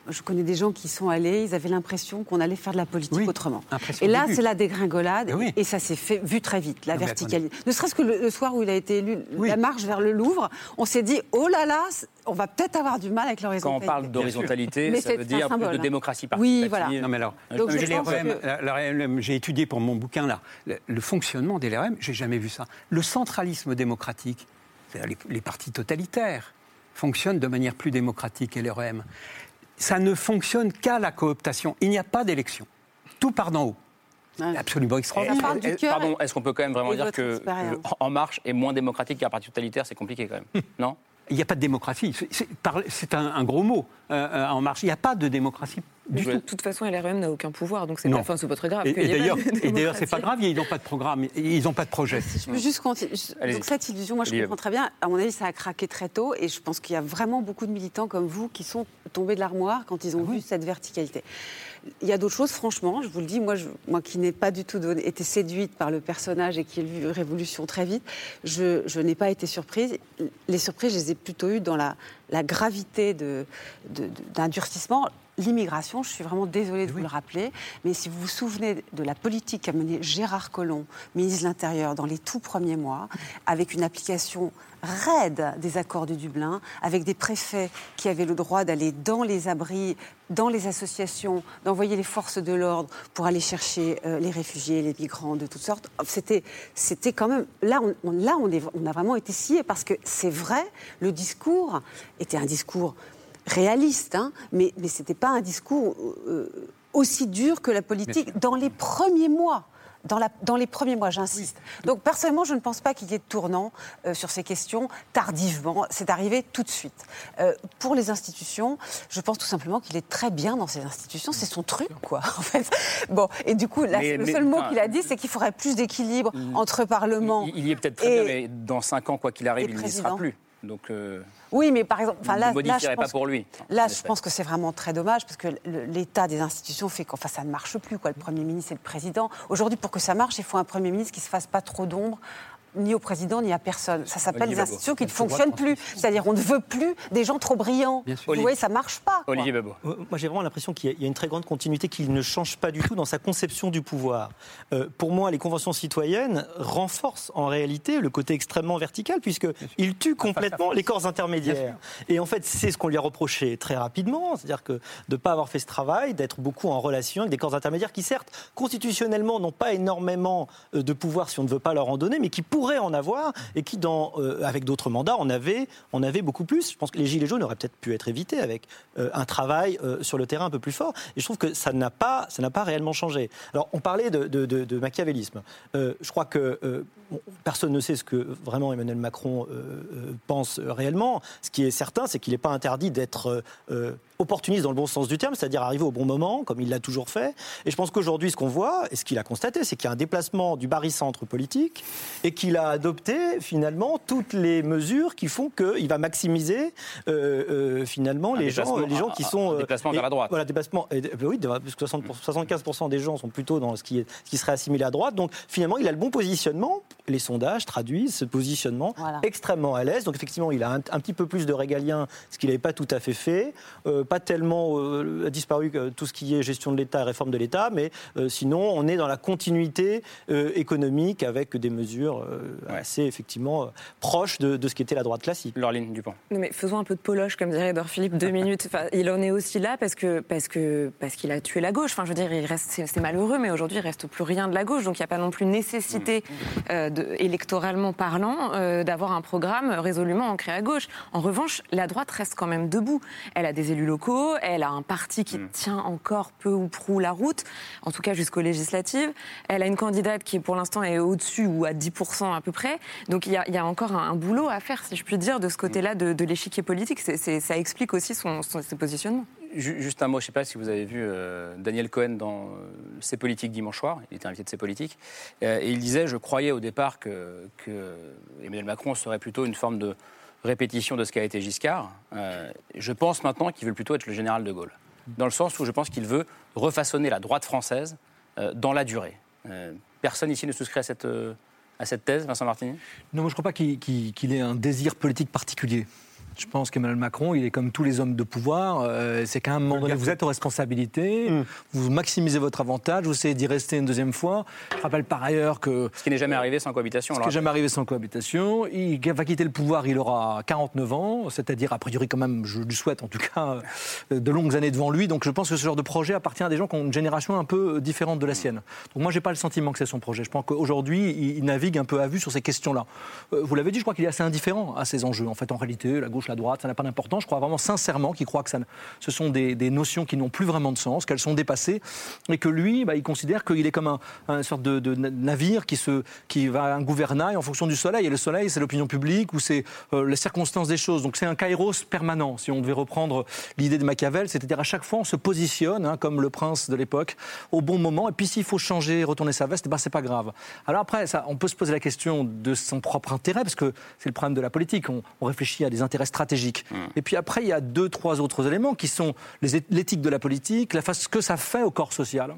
je connais des gens qui y sont allés, ils avaient l'impression qu'on allait faire de la politique Oui, autrement. impression Et là, c'est la dégringolade, Eh oui. et ça s'est fait vu très vite, la verticalité. Ne serait-ce que le, le soir où il a été élu, Oui. la marche vers le Louvre, on s'est dit, oh là là, on va peut-être avoir du mal avec Quand on l'horizontalité. parle d'horizontalité, ça veut dire plus symbole, de hein. démocratie Oui, voilà. Non, mais alors, que- j'ai étudié pour mon bouquin là, le, le fonctionnement des LREM, j'ai jamais vu ça. Le centralisme démocratique, c'est-à-dire les, les partis totalitaires, fonctionnent de manière plus démocratique que LREM. Ça ne fonctionne qu'à la cooptation. Il n'y a pas d'élection. Tout part d'en haut. Ouais. Absolument extraordinaire. Pardon, est-ce qu'on peut quand même vraiment dire que En Marche est moins démocratique qu'un parti totalitaire C'est compliqué quand même, non? Il n'y a pas de démocratie. C'est- un, un gros mot euh, euh, en marche. Il n'y a pas de démocratie du tout. De toute façon, LREM n'a aucun pouvoir, donc c'est pas, enfin, c'est pas très grave. Et, et d'ailleurs, c'est pas grave, ils n'ont pas de programme, ils n'ont pas de projet. Si je peux juste continuer. Donc cette illusion, moi je comprends très bien. À mon avis, ça a craqué très tôt et je pense qu'il y a vraiment beaucoup de militants comme vous qui sont tombés de l'armoire quand ils ont Ah vu cette verticalité. Il y a d'autres choses, franchement, je vous le dis, moi, moi qui n'ai pas du tout été séduite par le personnage et qui ai vu Révolution très vite, je, n'ai pas été surprise. Les surprises, je les ai plutôt eues dans la, gravité de, de- d'un durcissement. L'immigration, je suis vraiment désolée de vous le rappeler, mais si vous vous souvenez de la politique qu'a menée Gérard Collomb, ministre de l'Intérieur, dans les tout premiers mois, avec une application raide des accords de Dublin, avec des préfets qui avaient le droit d'aller dans les abris, dans les associations, d'envoyer les forces de l'ordre pour aller chercher euh, les réfugiés, les migrants de toutes sortes. C'était, c'était quand même là, on, on- là, on, est, on a vraiment été sciés parce que c'est vrai, le discours était un discours réaliste, hein, mais, mais ce n'était pas un discours euh, aussi dur que la politique dans les premiers mois. Dans, la- dans les premiers mois, j'insiste. Donc, personnellement, je ne pense pas qu'il y ait de tournant euh, sur ces questions tardivement. C'est arrivé tout de suite. Euh, pour les institutions, je pense tout simplement qu'il est très bien dans ces institutions. C'est son truc, quoi, en fait. Bon, et du coup, là, Mais- le mais, seul mot qu'il a dit, c'est qu'il faudrait plus d'équilibre entre Parlement. il, il y est peut-être très et- bien, mais dans 5 ans, quoi qu'il arrive, il n'y sera plus. Donc, euh, Oui, mais par exemple, enfin, là, ne là, je pas pour lui. Là, je pense que c'est vraiment très dommage parce que l'état des institutions fait qu'enfin ça ne marche plus. Quoi. Le Premier ministre et le Président. Aujourd'hui, pour que ça marche, il faut un Premier ministre qui ne se fasse pas trop d'ombre ni au président ni à personne. Ça s'appelle des institutions qui ne fonctionnent plus. C'est-à-dire on ne veut plus des gens trop brillants. Vous voyez, ça marche pas. quoi. Olivier Babot. Euh, Moi, j'ai vraiment l'impression qu'il y a- une très grande continuité, qu'il ne change pas du tout dans sa conception du pouvoir. Euh, pour moi, les conventions citoyennes renforcent en réalité le côté extrêmement vertical, puisqu'ils tuent complètement les corps intermédiaires. Et en fait, c'est ce qu'on lui a reproché très rapidement, c'est-à-dire que de ne pas avoir fait ce travail, d'être beaucoup en relation avec des corps intermédiaires qui, certes, constitutionnellement, n'ont pas énormément euh, de pouvoir si on ne veut pas leur en donner, mais qui pourraient en avoir, et qui, dans, euh, avec d'autres mandats, en avaient, en avaient beaucoup plus. Je pense que les Gilets jaunes auraient peut-être pu être évités avec euh, un travail euh, sur le terrain un peu plus fort. Et je trouve que ça n'a pas, ça n'a pas réellement changé. Alors, on parlait de, de- de- machiavélisme. Je crois que personne ne sait ce que vraiment Emmanuel Macron pense réellement. Ce qui est certain, c'est qu'il n'est pas interdit d'être opportuniste dans le bon sens du terme, c'est-à-dire arriver au bon moment, comme il l'a toujours fait. Et je pense qu'aujourd'hui, ce qu'on voit, et ce qu'il a constaté, c'est qu'il y a un déplacement du barycentre politique et qu'il il a adopté finalement toutes les mesures qui font qu'il va maximiser euh, euh, finalement les gens, les gens qui sont. Un déplacement vers la droite. Voilà, déplacement. Et, oui, parce que 75% des gens sont plutôt dans ce qui, est, ce qui serait assimilé à droite. Donc finalement, il a le bon positionnement. Les sondages traduisent ce positionnement extrêmement à l'aise. Donc effectivement, il a un, petit peu plus de régalien, ce qu'il n'avait pas tout à fait fait. Pas tellement a disparu tout ce qui est gestion de l'État et réforme de l'État, mais sinon, on est dans la continuité économique avec des mesures euh, assez effectivement euh, proches de, ce qu'était la droite classique. Laureline Dupont. Non mais faisons un peu de poloche, comme dirait Edouard Philippe, deux minutes. Enfin, il en est aussi là parce que parce que parce qu'il a tué la gauche. Enfin, je veux dire, il reste, c'est malheureux, mais aujourd'hui, il reste plus rien de la gauche, donc il n'y a pas non plus nécessité, mm. euh, de, électoralement parlant, d'avoir un programme résolument ancré à gauche. En revanche, la droite reste quand même debout. Elle a des élus locaux, elle a un parti qui mm. tient encore peu ou prou la route, en tout cas jusqu'aux législatives. Elle a une candidate qui, pour l'instant, est au-dessus ou à 10% à peu près. Donc il y, a, encore un, boulot à faire, si je puis dire, de ce côté-là de, l'échiquier politique. ça explique aussi son, ses positionnements. Juste un mot, je ne sais pas si vous avez vu euh, Daniel Cohen dans ses euh, politiques dimanche soir, il était invité de ses politiques, euh, et il disait, je croyais au départ que, que, Emmanuel Macron serait plutôt une forme de répétition de ce qu'a été Giscard. je pense maintenant qu'il veut plutôt être le général de Gaulle, dans le sens où je pense qu'il veut refaçonner la droite française dans la durée. personne ici ne souscrit à cette à cette thèse, Vincent Martini? Non, moi je ne crois pas qu'il ait un désir politique particulier. Je pense qu'Emmanuel Macron, il est comme tous les hommes de pouvoir. Euh, c'est qu'à un moment donné, vous êtes aux responsabilités, mm. vous maximisez votre avantage, vous essayez d'y rester une deuxième fois. Je rappelle par ailleurs que. Ce qui n'est jamais arrivé sans cohabitation. Ce qui n'est jamais arrivé sans cohabitation. Il va quitter le pouvoir, il aura 49 ans, c'est-à-dire, a priori, quand même, je lui souhaite en tout cas, euh, de longues années devant lui. Donc je pense que ce genre de projet appartient à des gens qui ont une génération un peu différente de la sienne. Donc moi, je n'ai pas le sentiment que c'est son projet. Je pense qu'aujourd'hui, il navigue un peu à vue sur ces questions-là. Euh, vous l'avez dit, je crois qu'il est assez indifférent à ces enjeux. En fait, en réalité, la gauche, la droite, ça n'a pas d'importance je crois vraiment sincèrement qu'il croit que ça, ce sont des, notions qui n'ont plus vraiment de sens, qu'elles sont dépassées, et que lui, bah, il considère qu'il est comme un, sorte de, navire qui, se, qui va à un gouvernail en fonction du soleil. Et le soleil, c'est l'opinion publique ou c'est euh, les circonstances des choses. Donc c'est un kairos permanent, si on devait reprendre l'idée de Machiavel. C'est-à-dire à chaque fois, on se positionne, hein, comme le prince de l'époque, au bon moment. Et puis s'il faut changer, retourner sa veste, ben, c'est pas grave. Alors après, on peut se poser la question de son propre intérêt, parce que c'est le problème de la politique. On, réfléchit à des intérêts stratégiques. Mmh. Et puis après, il y a deux, trois autres éléments qui sont l'éthique de la politique, la ce que ça fait au corps social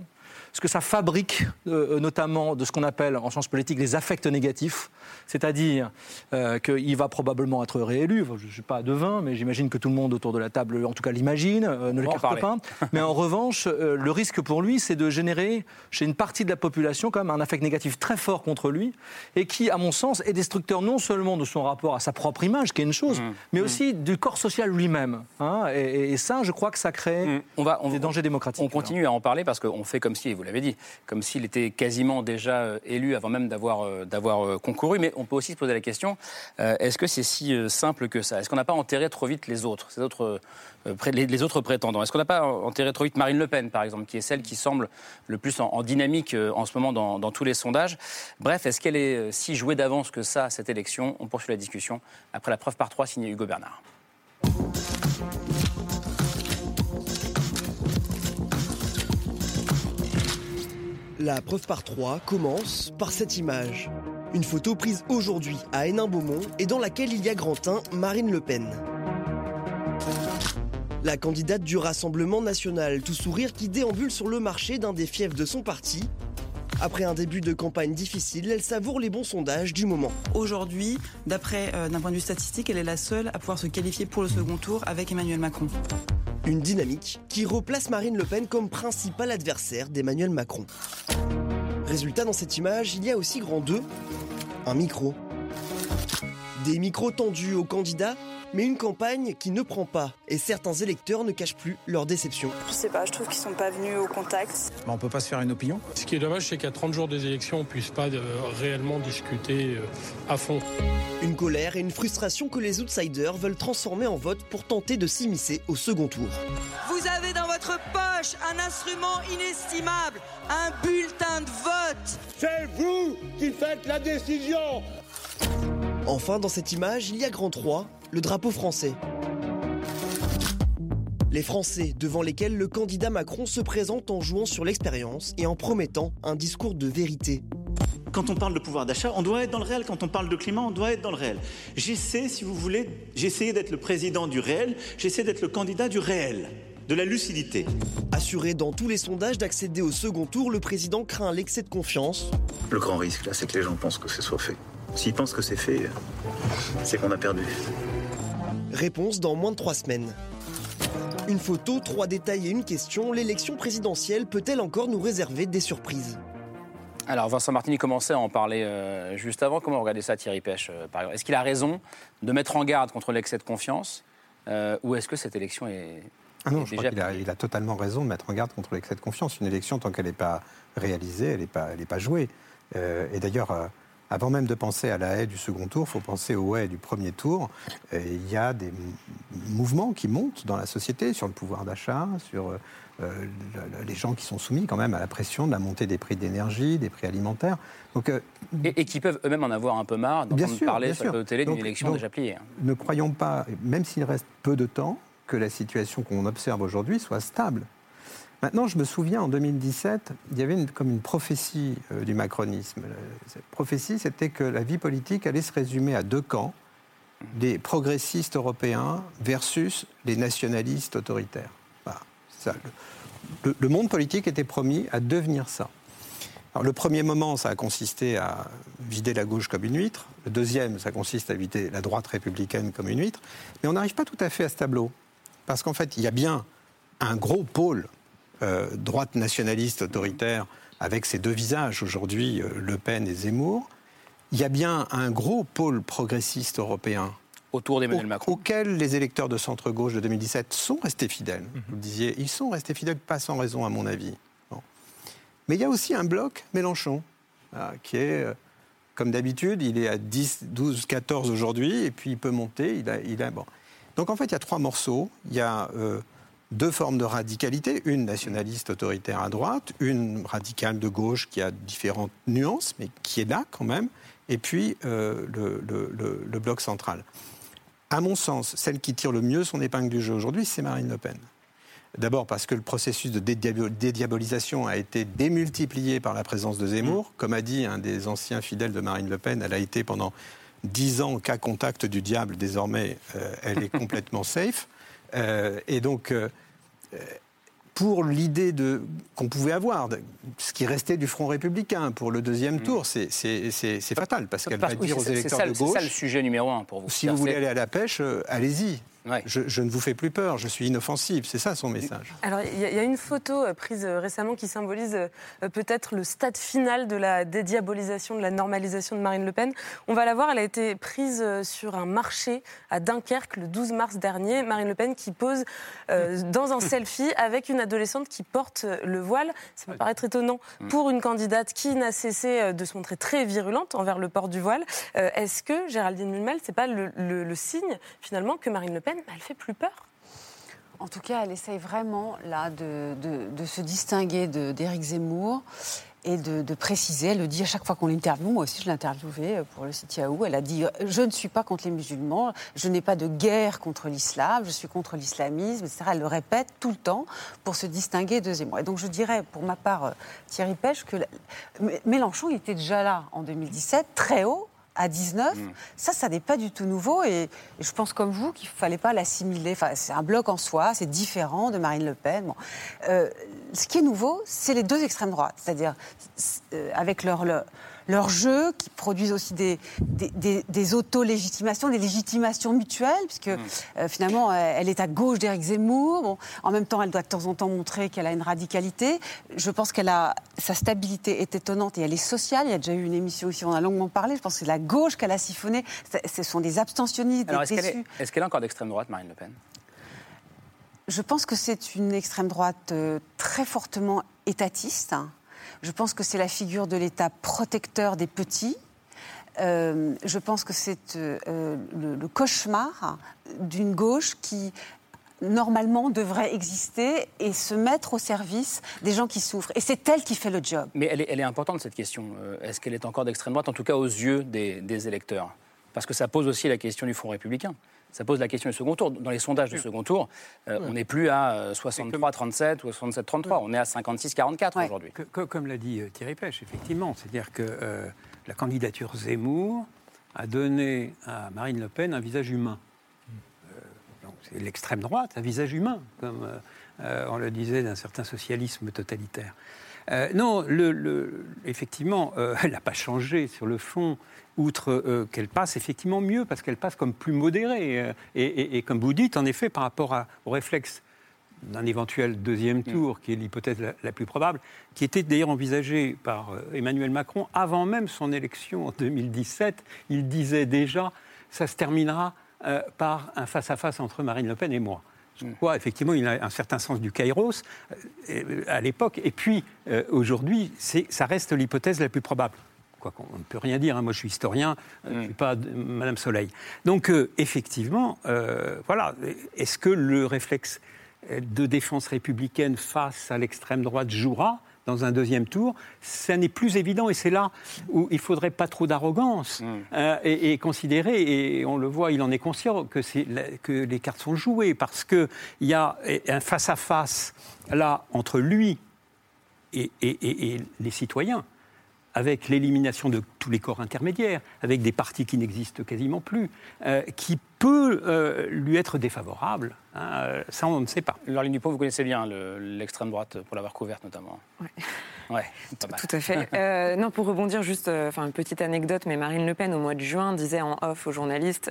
ce que ça fabrique euh, notamment de ce qu'on appelle en sciences politiques les affects négatifs, c'est-à-dire euh, qu'il va probablement être réélu. je ne suis pas devin, mais j'imagine que tout le monde autour de la table, en tout cas l'imagine, euh, ne le capte pas. Mais en revanche, le risque pour lui, c'est de générer chez une partie de la population quand même un affect négatif très fort contre lui et qui, à mon sens, est destructeur non seulement de son rapport à sa propre image, qui est une chose, mmh. mais mmh. aussi du corps social lui-même. Hein. et, ça, je crois que ça crée mmh. on va, des dangers démocratiques. On continue à en parler parce qu'on fait comme si, vous l'avez dit, comme s'il était quasiment déjà euh, élu avant même d'avoir euh, euh, concouru. Mais on peut aussi se poser la question est-ce que c'est si simple que ça? Est-ce qu'on n'a pas enterré trop vite les autres, les, autres prétendants? Est-ce qu'on n'a pas enterré trop vite Marine Le Pen, par exemple, qui est celle qui semble le plus en, dynamique en ce moment dans, dans tous les sondages? Bref, est-ce qu'elle est si jouée d'avance que ça, cette élection? On poursuit la discussion après la preuve par trois signée Hugo Bernard. La preuve par trois commence par cette image. Une photo prise aujourd'hui à Hénin-Beaumont et dans laquelle il y a Grantin Marine Le Pen. La candidate du Rassemblement national, tout sourire, qui déambule sur le marché d'un des fiefs de son parti. Après un début de campagne difficile, elle savoure les bons sondages du moment. Aujourd'hui, d'après euh, d'un point de vue statistique, elle est la seule à pouvoir se qualifier pour le second tour avec Emmanuel Macron. Une dynamique qui replace Marine Le Pen comme principal adversaire d'Emmanuel Macron. Résultat, dans cette image, il y a aussi grand 2, un micro. Des micros tendus aux candidats mais une campagne qui ne prend pas. Et certains électeurs ne cachent plus leur déception. Je sais pas, je trouve qu'ils sont pas venus au contact. On on peut pas se faire une opinion. Ce qui est dommage, c'est qu'à 30 jours des élections, on puisse pas euh, réellement discuter euh, à fond. Une colère et une frustration que les outsiders veulent transformer en vote pour tenter de s'immiscer au second tour. Vous avez dans votre poche un instrument inestimable, un bulletin de vote. C'est vous qui faites la décision. Enfin, dans cette image, il y a grand 3, le drapeau français. Les Français devant lesquels le candidat Macron se présente en jouant sur l'expérience et en promettant un discours de vérité. Quand on parle de pouvoir d'achat, on doit être dans le réel. Quand on parle de climat, on doit être dans le réel. J'essaie, si vous voulez, j'essaie d'être le président du réel, j'essaie d'être le candidat du réel de la lucidité. Assuré dans tous les sondages d'accéder au second tour, le président craint l'excès de confiance. Le grand risque, là, c'est que les gens pensent que ce soit fait. S'ils pensent que c'est fait, c'est qu'on a perdu. Réponse dans moins de trois semaines. Une photo, trois détails et une question. L'élection présidentielle peut-elle encore nous réserver des surprises? Alors Vincent Martini commençait à en parler euh, juste avant. Comment regardez ça Thierry Pêche euh, par exemple? Est-ce qu'il a raison de mettre en garde contre l'excès de confiance euh, ou est-ce que cette élection est, ah non, je crois qu'il a, il a, totalement raison de mettre en garde contre l'excès de confiance. Une élection, tant qu'elle n'est pas réalisée, elle n'est pas, pas jouée. et d'ailleurs, avant même de penser à la haie du second tour, il faut penser aux haies du premier tour. Il y a des mouvements qui montent dans la société sur le pouvoir d'achat, sur euh, les gens qui sont soumis quand même à la pression de la montée des prix d'énergie, des prix alimentaires. Donc, euh, et, qui peuvent eux-mêmes en avoir un peu marre d'entendre parler sur la télé d'une élection déjà pliée. Ne croyons pas, même s'il reste peu de temps, que la situation qu'on observe aujourd'hui soit stable. Maintenant, je me souviens, en 2017, il y avait comme une prophétie euh, du macronisme. Cette prophétie, c'était que la vie politique allait se résumer à deux camps, des progressistes européens versus les nationalistes autoritaires le, monde politique était promis à devenir ça. Alors, le premier moment, ça a consisté à vider la gauche comme une huître. Le deuxième, ça consiste à vider la droite républicaine comme une huître. Mais on n'arrive pas tout à fait à ce tableau. Parce qu'en fait, il y a bien un gros pôle euh, droite nationaliste autoritaire avec ses deux visages aujourd'hui, euh, Le Pen et Zemmour. Il y a bien un gros pôle progressiste européen autour d'Emmanuel Macron. Auxquels les électeurs de centre-gauche de 2017 sont restés fidèles. Mhm. Vous le disiez, ils sont restés fidèles, pas sans raison à mon avis. Mais il y a aussi un bloc Mélenchon, qui est, euh, comme d'habitude, il est à 10, 12, 14 aujourd'hui, et puis il peut monter. Il a, il a, bon. Donc en fait, il y a trois morceaux. Il y a euh, deux formes de radicalité, une nationaliste autoritaire à droite, une radicale de gauche qui a différentes nuances, mais qui est là quand même, et puis euh, le, le bloc central. À mon sens, celle qui tire le mieux son épingle du jeu aujourd'hui, c'est Marine Le Pen. D'abord parce que le processus de dédiabolisation a été démultiplié par la présence de Zemmour. Mmh. Comme a dit un des anciens fidèles de Marine Le Pen, elle a été pendant dix ans cas contact du diable. Désormais, euh, elle est complètement safe. Euh, et donc, euh, pour l'idée de, qu'on pouvait avoir, ce qui restait du Front républicain pour le deuxième mm. tour, c'est, fatal, parce qu'elle va dire aux électeurs de gauche... C'est ça le sujet numéro un pour vous. Si vous voulez aller à la pêche, euh, Je, ne vous fais plus peur, je suis inoffensive. C'est ça son message. Alors, il y, a une photo euh, prise euh, récemment qui symbolise euh, peut-être le stade final de la dédiabolisation, de la normalisation de Marine Le Pen. On va la voir, elle a été prise sur un marché à Dunkerque le 12 mars dernier. Marine Le Pen qui pose dans un selfie avec une adolescente qui porte le voile. Ça me paraît très étonnant pour une candidate qui n'a cessé de se montrer très virulente envers le port du voile. Est-ce que Géraldine Mulmel, c'est pas le signe finalement que Marine Le Pen elle fait plus peur? En tout cas, elle essaye vraiment là de, se distinguer d'Éric Zemmour et de, préciser. Elle le dit à chaque fois qu'on l'interviewe. Moi aussi, je l'ai interviewée pour le site Yahoo. Elle a dit Je ne suis pas contre les musulmans, je n'ai pas de guerre contre l'islam, je suis contre l'islamisme, etc. Elle le répète tout le temps pour se distinguer de Zemmour. Et donc, je dirais, pour ma part, Thierry Pêche, que Mélenchon était déjà là en 2017, très haut à 19. Mm. Ça, ça n'est pas du tout nouveau. Et, je pense comme vous qu'il ne fallait pas l'assimiler. Enfin, c'est un bloc en soi, c'est différent de Marine Le Pen. Euh, ce qui est nouveau, c'est les deux extrêmes droites. C'est-à-dire, euh, avec leur, leur leurs jeux, qui produisent aussi des, des, auto-légitimations, des légitimations mutuelles, puisque mm. euh, finalement, elle est à gauche d'Éric Zemmour. Bon, en même temps, elle doit de temps en temps montrer qu'elle a une radicalité. Je pense qu'elle a sa stabilité est étonnante et elle est sociale. Il y a déjà eu une émission ici, on a longuement parlé. Je pense que c'est la gauche qu'elle a siphonné. Ce sont des abstentionnistes, des est-ce est, qu'elle est encore d'extrême droite, Marine Le Pen? Je pense que c'est une extrême droite euh, très fortement étatiste. Je pense que c'est la figure de l'État protecteur des petits. Euh, je pense que c'est euh, le, cauchemar d'une gauche qui normalement devrait exister et se mettre au service des gens qui souffrent. Et c'est elle qui fait le job. Mais elle est, importante cette question. Euh, est-ce qu'elle est encore d'extrême droite, en tout cas aux yeux des électeurs? Parce que ça pose aussi la question du Front républicain. Ça pose la question du second tour. Dans les sondages du second tour, euh, on n'est plus à 63-37 ou 67-33, on est à 56-44 aujourd'hui. Comme l'a dit euh, Thierry Pêche, effectivement, c'est-à-dire que euh, la candidature Zemmour a donné à Marine Le Pen un visage humain. c'est l'extrême droite, un visage humain, comme on le disait d'un certain socialisme totalitaire. non, le, effectivement, elle n'a pas changé sur le fond outre euh, qu'elle passe effectivement mieux, parce qu'elle passe comme plus modérée. Euh, et, comme vous dites, en effet, par rapport au réflexe d'un éventuel deuxième mm. tour, qui est l'hypothèse la, plus probable, qui était d'ailleurs envisagée par euh, Emmanuel Macron avant même son élection en 2017. Il disait déjà, ça se terminera par un face-à-face entre Marine Le Pen et moi. Mm. crois effectivement il a un certain sens du kairos à l'époque. Et puis aujourd'hui, ça reste l'hypothèse la plus probable quoi qu'on ne peut rien dire. Hein. Moi, je suis historien, euh, je ne suis pas Madame Soleil. Donc, euh, effectivement, euh, voilà. Est-ce que le réflexe de défense républicaine face à l'extrême droite jouera dans un deuxième tour, ça n'est plus évident et c'est là où il faudrait pas trop d'arrogance mm. et, considérer, et on le voit, il en est conscient, que, que les cartes sont jouées parce qu'il y a un face-à-face là entre lui et les citoyens avec l'élimination de tous les corps intermédiaires, avec des partis qui n'existent quasiment plus, euh, qui peut euh, lui être défavorable. Hein, ça, on ne sait pas. Laureline Dupont, vous connaissez bien l'extrême droite, pour l'avoir couverte notamment. Oui. Ouais, tout, à fait. Euh, non, pour rebondir juste, enfin une petite anecdote, mais Marine Le Pen au mois de juin disait en off aux journalistes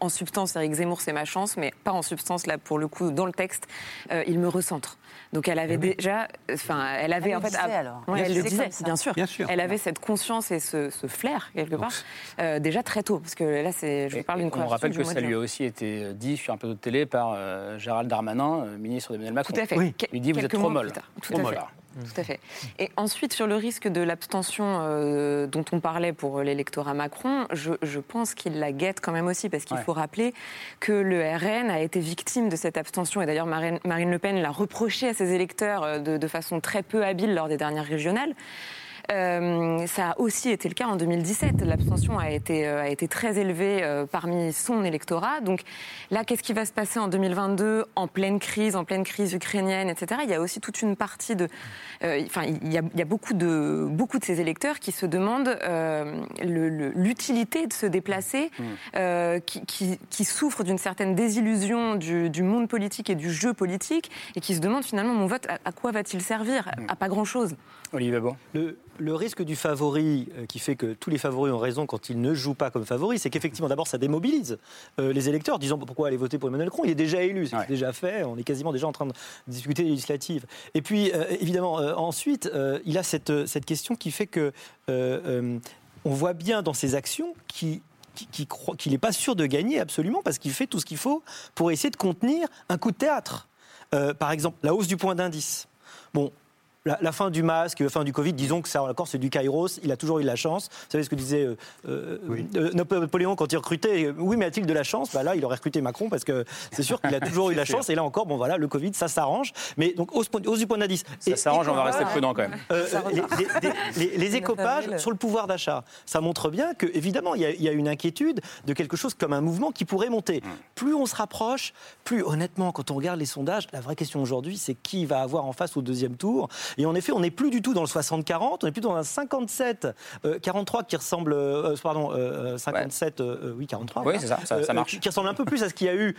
en substance, Eric Zemmour, c'est ma chance, mais pas en substance, là, pour le coup, dans le texte, euh, il me recentre. Donc elle avait eh déjà, enfin, elle avait elle en fait, disait, alors. elle le disait, bien sûr. bien sûr. Elle avait cette conscience et ce, flair quelque part euh, déjà très tôt, parce que là, c'est, je vous parle d'une On rappelle que ça lui a aussi été euh, dit sur un plateau de télé par Gérald Darmanin, ministre d'Emmanuel Macron. Tout à fait. Oui. Il dit vous êtes trop molle. Tout à fait. Tout à fait. Et ensuite, sur le risque de l'abstention euh, dont on parlait pour l'électorat Macron, je, pense qu'il la guette quand même aussi, parce qu'il faut rappeler que le RN a été victime de cette abstention. Et d'ailleurs, Marine, Le Pen l'a reproché à ses électeurs euh, de, de façon très peu habile lors des dernières régionales. Euh, ça a aussi été le cas en 2017. L'abstention a été, euh, a été très élevée euh, parmi son électorat. Donc là, qu'est-ce qui va se passer en 2022 en pleine crise, en pleine crise ukrainienne, etc. Il y a aussi toute une partie de... enfin, il y, a, il y a, beaucoup, de, beaucoup de ces électeurs qui se demandent l'utilité de se déplacer, mmh. qui, qui, souffrent d'une certaine désillusion du, du, monde politique et du jeu politique, et qui se demandent finalement, mon vote, à, quoi va-t-il servir? À mmh. pas grand-chose. Olivier Bon. Le, le risque du favori, euh, qui fait que tous les favoris ont raison quand ils ne jouent pas comme favoris, c'est qu'effectivement, d'abord, ça démobilise euh, les électeurs, disant pourquoi aller voter pour Emmanuel Macron Il est déjà élu, c'est déjà fait, on est quasiment déjà en train de discuter législatives. Et puis, euh, évidemment, ensuite, il a cette, cette question qui fait que on voit bien dans ses actions qu'il n'est pas sûr de gagner absolument parce qu'il fait tout ce qu'il faut pour essayer de contenir un coup de théâtre. par exemple, la hausse du point d'indice. Bon, la, fin du masque, la fin du Covid, disons que ça, encore, c'est du kairos. Il a toujours eu de la chance. Vous savez ce que disait euh, euh, Napoléon quand il recrutait Oui, mais a-t-il de la chance? Bah Là, il aurait recruté Macron parce que c'est sûr qu'il a toujours eu la chance. Et là encore, bon voilà, le Covid, ça s'arrange. Mais donc, hausse, du point d'indice. Ça s'arrange, on va rester prudent quand même. Euh, les, écopages sur le pouvoir d'achat, ça montre bien que, évidemment, il y, a, une inquiétude de quelque chose comme un mouvement qui pourrait monter. Mm. Plus on se rapproche, plus honnêtement, quand on regarde les sondages, la vraie question aujourd'hui, c'est qui va avoir en face au deuxième tour? Et en effet, on n'est plus du tout dans le 60-40, on est plutôt dans un 57-43 euh, qui ressemble, euh, pardon, 57, euh, oui 43. Oui, c'est ça, ça, marche. Qui, ressemble un peu plus à ce qu'il y a eu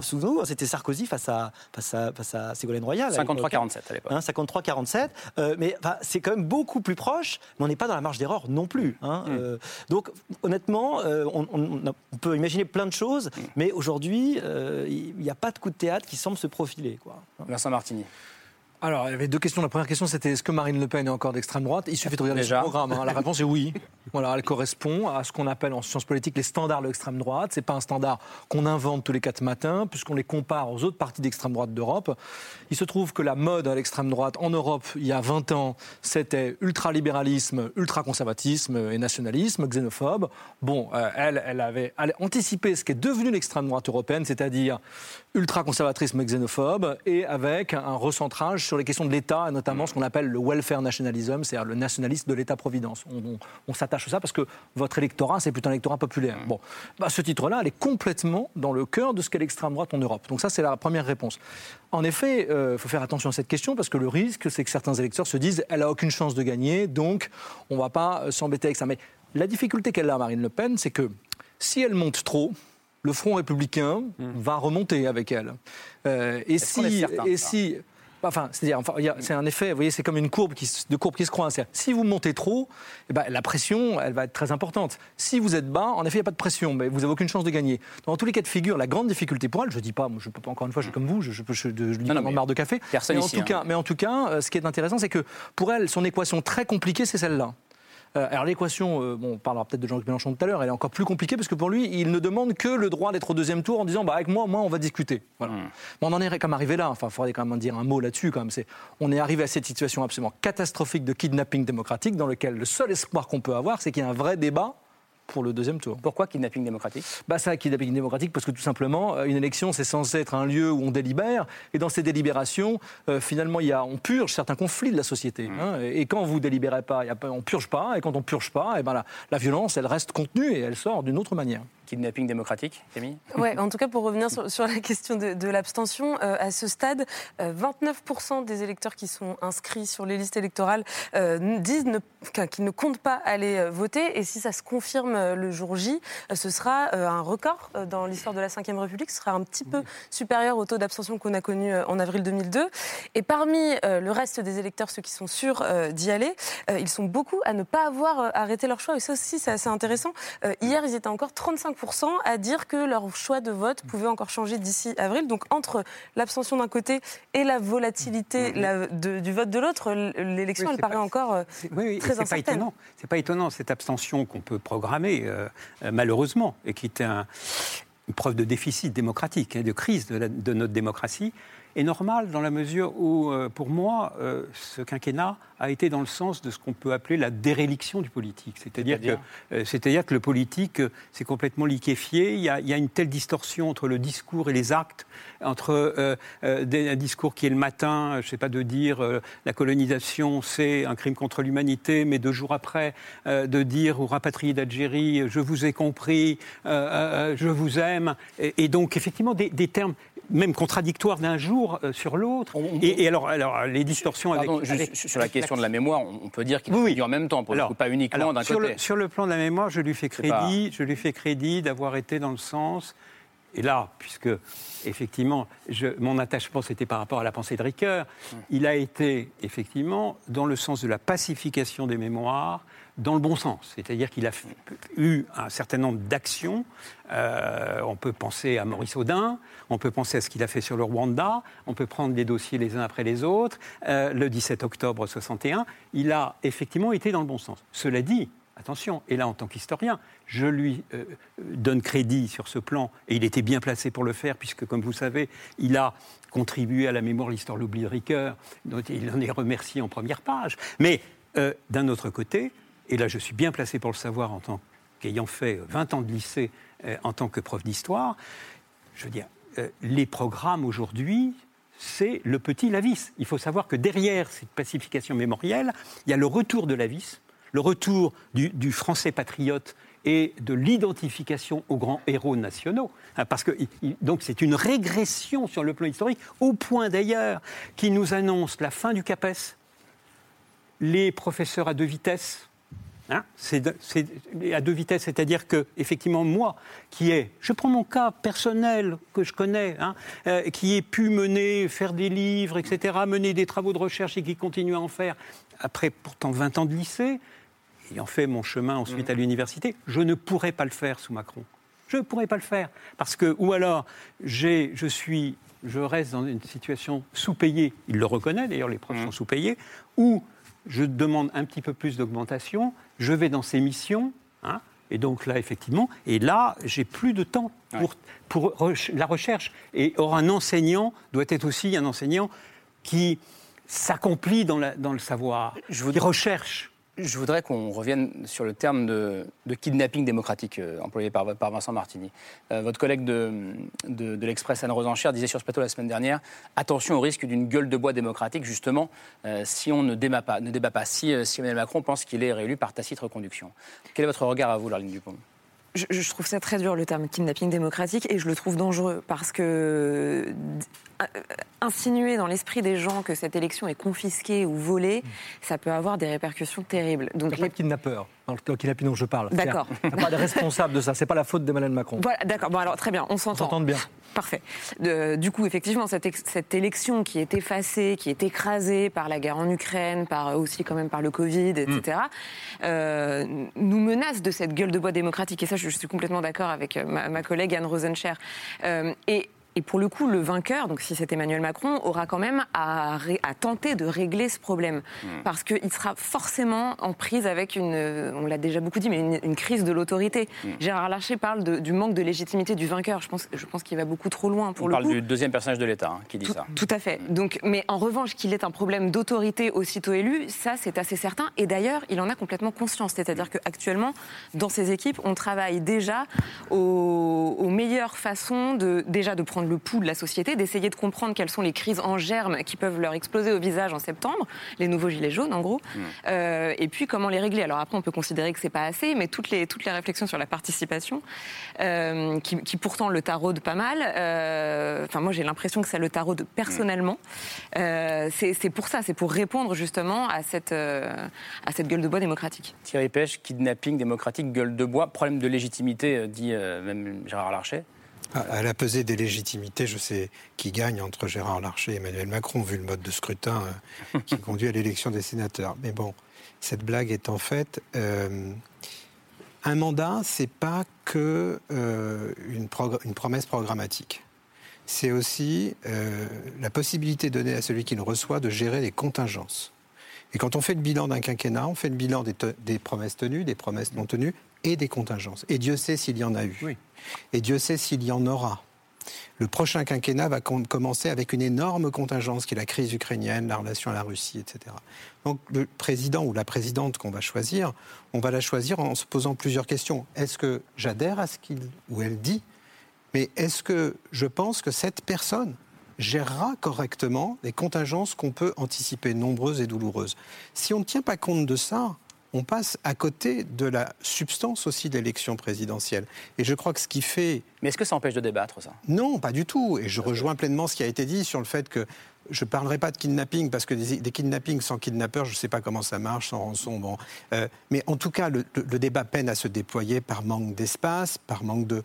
sous nous, c'était Sarkozy face à, face à, face à Ségolène Royal. 53-47 à l'époque. 53-47, hein, mais c'est quand même beaucoup plus proche, mais on n'est pas dans la marge d'erreur non plus. Hein, hmm. donc honnêtement, on, peut imaginer plein de choses, hmm. mais aujourd'hui, il n'y a pas de coup de théâtre qui semble se profiler. Quoi. Vincent Martini. Alors, il y avait deux questions. La première question, c'était est-ce que Marine Le Pen est encore d'extrême droite? Il suffit de regarder son programme. Hein. La réponse est oui. Voilà, elle correspond à ce qu'on appelle en sciences politiques les standards de l'extrême droite. C'est pas un standard qu'on invente tous les quatre matins, puisqu'on les compare aux autres partis d'extrême droite d'Europe. Il se trouve que la mode à l'extrême droite en Europe, il y a 20 ans, c'était ultralibéralisme, ultraconservatisme et nationalisme, xénophobe. Bon, euh, elle, elle avait anticipé ce qui est devenu l'extrême droite européenne, c'est-à-dire ultraconservatisme et xénophobe, et avec un recentrage sur les questions de l'État, et notamment ce qu'on appelle le welfare nationalism, c'est-à-dire le nationalisme de l'État-providence. On, on- on s'attache à ça parce que votre électorat, c'est plutôt un électorat populaire. Bon, bah, ce titre-là, elle est complètement dans le cœur de ce qu'est l'extrême droite en Europe. Donc ça, c'est la première réponse. En effet, il faut faire attention à cette question parce que le risque, c'est que certains électeurs se disent elle a aucune chance de gagner, donc on ne va pas euh, s'embêter avec ça. Mais la difficulté qu'elle a, Marine Le Pen, c'est que si elle monte trop, le Front républicain va remonter avec elle. Euh, et si, certain et si, enfin, c'est-à-dire, enfin, c'est un effet. Vous voyez, c'est comme une courbe qui, se- de courbe qui se croise. Si vous montez trop, eh ben, la pression, elle va être très importante. Si vous êtes bas, en effet, il n'y a pas de pression, mais vous n'avez aucune chance de gagner. Dans tous les cas de figure, la grande difficulté pour elle, je ne dis pas, moi, je peux pas encore une fois, je suis comme vous, je, je, je, je, lis Non, non, marre de café. personne mais, en ici, tout hein. cas, mais en tout cas, euh, ce qui est intéressant, c'est que pour elle, son équation très compliquée, c'est celle-là. Euh, alors l'équation, euh, bon, on parlera peut-être de Jean-Luc Mélenchon tout à l'heure, elle est encore plus compliquée parce que pour lui, il ne demande que le droit d'être au deuxième tour en disant bah, avec moi, moi, on va discuter. Voilà. Hmm. Mais on en est quand même arrivé là. Enfin, il faudrait quand même dire un mot là-dessus. Quand même, c'est on est arrivé à cette situation absolument catastrophique de kidnapping démocratique dans lequel le seul espoir qu'on peut avoir, c'est qu'il y ait un vrai débat pour le deuxième tour. Pourquoi kidnapping démocratique? Bah ça, kidnapping démocratique, parce que tout simplement, euh, une élection, c'est censé être un lieu où on délibère, et dans ces délibérations, euh, finalement, il y a, on purge certains conflits de la société. hein. et, et quand vous délibérez pas, il y a on purge pas, et quand on purge pas, et ben la, la violence, elle reste contenue et elle sort d'une autre manière. Kidnapping démocratique, Camille Ouais, en tout cas, pour revenir sur, sur la question de, de l'abstention, euh, à ce stade, euh, 29% des électeurs qui sont inscrits sur les listes électorales euh, disent qu'ils ne comptent pas aller euh, voter. Et si ça se confirme euh, le jour J, euh, ce sera euh, un record euh, dans l'histoire de la Ve République. Ce sera un petit peu supérieur au taux d'abstention qu'on a connu euh, en avril 2002. Et parmi euh, le reste des électeurs, ceux qui sont sûrs euh, d'y aller, euh, ils sont beaucoup à ne pas avoir euh, arrêté leur choix. Et ça aussi, c'est assez intéressant. Euh, hier, ils étaient encore 35% à dire que leur choix de vote pouvait encore changer d'ici avril. Donc entre l'abstention d'un côté et la volatilité la- de- du vote de l'autre, l'élection, Oui, elle paraît pas- encore euh, Oui, oui, très c'est pas incertaine. étonnant. C'est pas étonnant cette abstention qu'on peut programmer euh, euh, malheureusement et qui est un- une preuve de déficit démocratique, hein, de crise de, la- de notre démocratie, est normale dans la mesure où, euh, pour moi, euh, ce quinquennat a été dans le sens de ce qu'on peut appeler la déréliction du politique. C'est-à-dire que, C'est-à-dire euh, que le politique, euh, c'est complètement liquéfié. Il y, a, il y a une telle distorsion entre le discours et les actes, entre euh, euh, un discours qui est le matin, je ne sais pas de dire euh, la colonisation c'est un crime contre l'humanité, mais deux jours après de dire aux rapatriés d'Algérie je vous ai compris, je vous aime, et, et donc effectivement des, des termes même contradictoires d'un jour euh, sur l'autre. Et, et alors, alors les distorsions Pardon, avec, juste avec- sur la question de la mémoire, on peut dire qu'il Oui, oui. en même temps, pour le Alors, coup, pas uniquement d'un côté. Le, sur le plan de la mémoire, je lui fais pas- crédit, je lui fais crédit d'avoir été dans le sens. Et là, puisque effectivement, je- mon attachement c'était par rapport à la pensée de Ricoeur, il a été effectivement dans le sens de la pacification des mémoires, dans le bon sens. C'est-à-dire qu'il a eu un certain nombre d'actions. Euh, on peut penser à Maurice Audin, on peut penser à ce qu'il a fait sur le Rwanda, on peut prendre les dossiers les uns après les autres. Euh, le 17 octobre 61, il a effectivement été dans le bon sens. Cela dit, attention, et là en tant qu'historien, je lui euh, donne crédit sur ce plan, et il était bien placé pour le faire, puisque comme vous savez, il a contribué à la mémoire, l'histoire, l'oubli de Ricoeur, dont il en est remercié en première page. Mais d'un autre côté, et là je suis bien placé pour le savoir en tant qu'ayant fait 20 ans de lycée euh, en tant que prof d'histoire, je veux dire, euh, les programmes aujourd'hui, c'est le petit Lavis. Il faut savoir que derrière cette pacification mémorielle, il y a le retour de Lavis, le retour du, du français patriote et de l'identification aux grands héros nationaux. Hein, Parce que donc c'est une régression sur le plan historique, au point d'ailleurs qui nous annonce la fin du CAPES, les professeurs à deux vitesses. Hein, c'est de- à deux vitesses, c'est-à-dire que effectivement moi, qui ai, je prends mon cas personnel que je connais, hein, euh, qui ai pu mener, faire des livres, etc., mener des travaux de recherche et qui continue à en faire après pourtant 20 ans de lycée, ayant fait mon chemin ensuite à l'université, je ne pourrais pas le faire sous Macron. Je ne pourrais pas le faire parce que ou alors j'ai, je suis, je reste dans une situation sous-payée. Il le reconnaît d'ailleurs, les profs sont sous-payés. Ou je demande un petit peu plus d'augmentation, je vais dans ces missions, hein, et donc là, effectivement, et là, j'ai plus de temps pour, pour la recherche. Et or, un enseignant doit être aussi un enseignant qui s'accomplit dans, la- dans le savoir, qui recherche. Je voudrais qu'on revienne sur le terme de, kidnapping démocratique euh, employé par, Vincent Martini. Euh, votre collègue de, l'Express, Anne Rosencher, disait sur ce plateau la semaine dernière attention au risque d'une gueule de bois démocratique, justement, euh, si on ne débat pas. Si Emmanuel Macron pense qu'il est réélu par tacite reconduction. Quel est votre regard à vous, Larline Dupont? Je, trouve ça très dur le terme kidnapping démocratique et je le trouve dangereux parce que euh, insinuer dans l'esprit des gens que cette élection est confisquée ou volée, ça peut avoir des répercussions terribles. Donc les... kidnappeurs dans le kidnapping dont je parle. D'accord. Il n'y a pas de responsable de ça. C'est pas la faute d'Emmanuel Macron. Voilà, d'accord. Bon alors très bien, on s'entend. On s'entend bien. Parfait. du coup, effectivement, cette, cette, élection qui est effacée, qui est écrasée par la guerre en Ukraine, par aussi quand même par le Covid, etc., mm. euh, nous menace de cette gueule de bois démocratique. Et ça, je, suis complètement d'accord avec euh, ma, collègue Anne Rosencher. Euh, et et pour le coup, le vainqueur, donc si c'est Emmanuel Macron, aura quand même à, à tenter de régler ce problème. Hmm. Parce qu'il sera forcément en prise avec une, on l'a déjà beaucoup dit, mais une, crise de l'autorité. Hmm. Gérard Larcher parle de, du manque de légitimité du vainqueur. Je pense, je pense qu'il va beaucoup trop loin pour On le parle du deuxième personnage de l'État hein, qui dit ça. Tout à fait. Hmm. Donc, mais en revanche, qu'il ait un problème d'autorité aussitôt élu, ça c'est assez certain. Et d'ailleurs, il en a complètement conscience. C'est-à-dire qu'actuellement, dans ses équipes, on travaille déjà aux, aux meilleures façons de, déjà de prendre le pouls de la société, d'essayer de comprendre quelles sont les crises en germe qui peuvent leur exploser au visage en septembre, les nouveaux gilets jaunes en gros, mmh. euh, et puis comment les régler. Alors après, on peut considérer que c'est pas assez, mais toutes les, toutes les réflexions sur la participation, euh, qui, pourtant le taraude pas mal, euh, enfin moi j'ai l'impression que ça le taraude personnellement, c'est pour ça, c'est pour répondre justement à cette, à cette gueule de bois démocratique. Thierry Pêche, kidnapping démocratique, gueule de bois, problème de légitimité, dit même Gérard Larcher. À la pesée des légitimités, je sais qui gagne entre Gérard Larcher et Emmanuel Macron, vu le mode de scrutin euh, qui conduit à l'élection des sénateurs. Mais bon, cette blague est en fait. Euh, un mandat, c'est pas que euh, une, une, promesse programmatique. C'est aussi la possibilité donnée à celui qui le reçoit de gérer les contingences. Et quand on fait le bilan d'un quinquennat, on fait le bilan des, des, promesses tenues, des promesses non tenues et des contingences. Et Dieu sait s'il y en a eu. Oui. Et Dieu sait s'il y en aura. Le prochain quinquennat va commencer avec une énorme contingence qui est la crise ukrainienne, la relation à la Russie, etc. Donc le président ou la présidente qu'on va choisir, on va la choisir en se posant plusieurs questions. Est-ce que j'adhère à ce qu'il ou elle dit? Mais est-ce que je pense que cette personne gérera correctement les contingences qu'on peut anticiper, nombreuses et douloureuses? Si on ne tient pas compte de ça, on passe à côté de la substance aussi de l'élection présidentielle. Et je crois que ce qui fait... Mais est-ce que ça empêche de débattre, ça? Non, pas du tout. Et je rejoins pleinement ce qui a été dit sur le fait que je ne parlerai pas de kidnapping parce que des, kidnappings sans kidnappeur, je ne sais pas comment ça marche, sans rançon. Bon. Euh, mais en tout cas, le, débat peine à se déployer par manque d'espace, par manque de,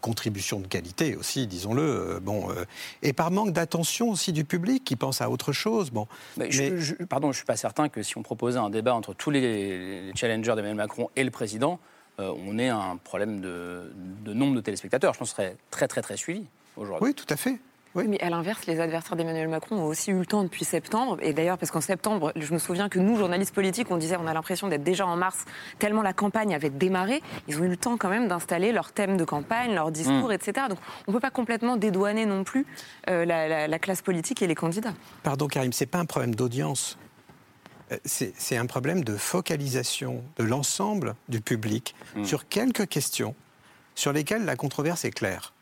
contribution de qualité aussi, disons-le. Euh, bon, euh, et par manque d'attention aussi du public qui pense à autre chose. Bon, mais Je, pardon, je suis pas certain que si on proposait un débat entre tous les, challengers d'Emmanuel Macron et le président, euh, on ait un problème de, de, nombre de téléspectateurs. Je pense que ce serait très très très suivi aujourd'hui. Oui, tout à fait. Oui. Mais à l'inverse, les adversaires d'Emmanuel Macron ont aussi eu le temps depuis septembre. Et d'ailleurs, parce qu'en septembre, je me souviens que nous, journalistes politiques, on disait on a l'impression d'être déjà en mars, tellement la campagne avait démarré. Ils ont eu le temps quand même d'installer leur thème de campagne, leur discours, mm. etc. Donc on ne peut pas complètement dédouaner non plus euh, la, classe politique et les candidats. Pardon Karim, c'est pas un problème d'audience. Euh, c'est un problème de focalisation de l'ensemble du public mm. sur quelques questions sur lesquelles la controverse est claire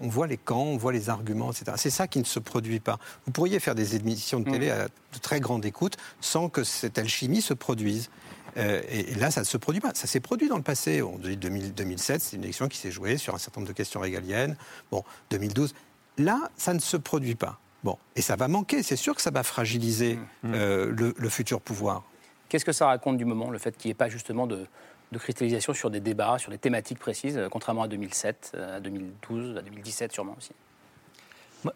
on voit les camps, on voit les arguments, etc. C'est ça qui ne se produit pas. Vous pourriez faire des émissions de télé mm. à de très grande écoute sans que cette alchimie se produise. Euh, et, là, ça ne se produit pas. Ça s'est produit dans le passé. En 2007, c'est une élection qui s'est jouée sur un certain nombre de questions régaliennes. Bon, 2012. Là, ça ne se produit pas. Bon, et ça va manquer. C'est sûr que ça va fragiliser mm. euh, le futur pouvoir. Qu'est-ce que ça raconte du moment, le fait qu'il n'y ait pas justement de, de cristallisation sur des débats, sur des thématiques précises, euh, contrairement à 2007, euh, à 2012, à 2017 sûrement aussi.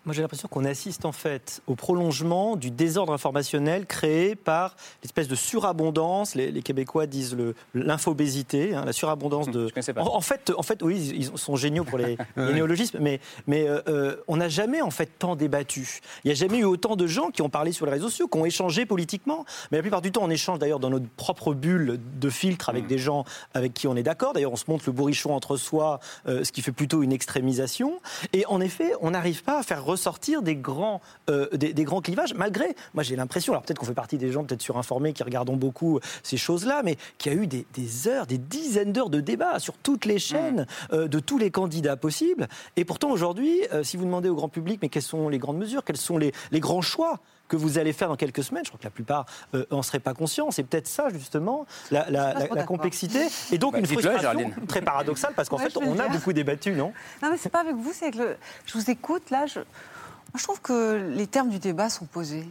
Moi, j'ai l'impression qu'on assiste en fait au prolongement du désordre informationnel créé par l'espèce de surabondance. Les, Québécois disent l'infobésité, hein, la surabondance de. En, fait, en fait, oui, ils sont géniaux pour les, néologismes, mais, mais euh, euh, on n'a jamais en fait tant débattu. Il n'y a jamais eu autant de gens qui ont parlé sur les réseaux sociaux, qui ont échangé politiquement. Mais la plupart du temps, on échange d'ailleurs dans notre propre bulle de filtre avec mm. des gens avec qui on est d'accord. D'ailleurs, on se montre le bourrichon entre soi, euh, ce qui fait plutôt une extrémisation. Et en effet, on n'arrive pas à faire faire ressortir des grands, euh, des, des grands clivages, malgré, moi j'ai l'impression, alors peut-être qu'on fait partie des gens peut-être surinformés qui regardons beaucoup ces choses-là, mais qu'il y a eu des, des heures, des dizaines d'heures de débat sur toutes les chaînes euh, de tous les candidats possibles. Et pourtant aujourd'hui, euh, si vous demandez au grand public, mais quelles sont les grandes mesures, quels sont les, les grands choix que vous allez faire dans quelques semaines. Je crois que la plupart euh, en seraient pas conscients. C'est peut-être ça, justement, la, complexité. Et donc Bah, une frustration très paradoxale, parce qu'en Ouais, fait, on a dire. beaucoup débattu, non? Non, mais c'est pas avec vous, c'est avec le. Je vous écoute, là, je. Moi, je trouve que les termes du débat sont posés.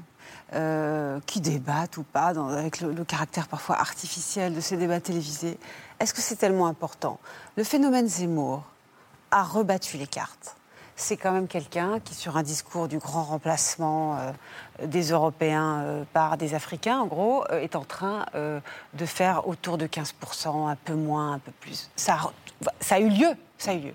Euh, qui débattent ou pas, dans- avec le, le caractère parfois artificiel de ces débats télévisés? Est-ce que c'est tellement important? Le phénomène Zemmour a rebattu les cartes. C'est quand même quelqu'un qui, sur un discours du grand remplacement euh, des Européens euh, par des Africains, en gros, euh, est en train de faire autour de 15%, un peu moins, un peu plus. Ça, a- eu lieu, ça a eu lieu.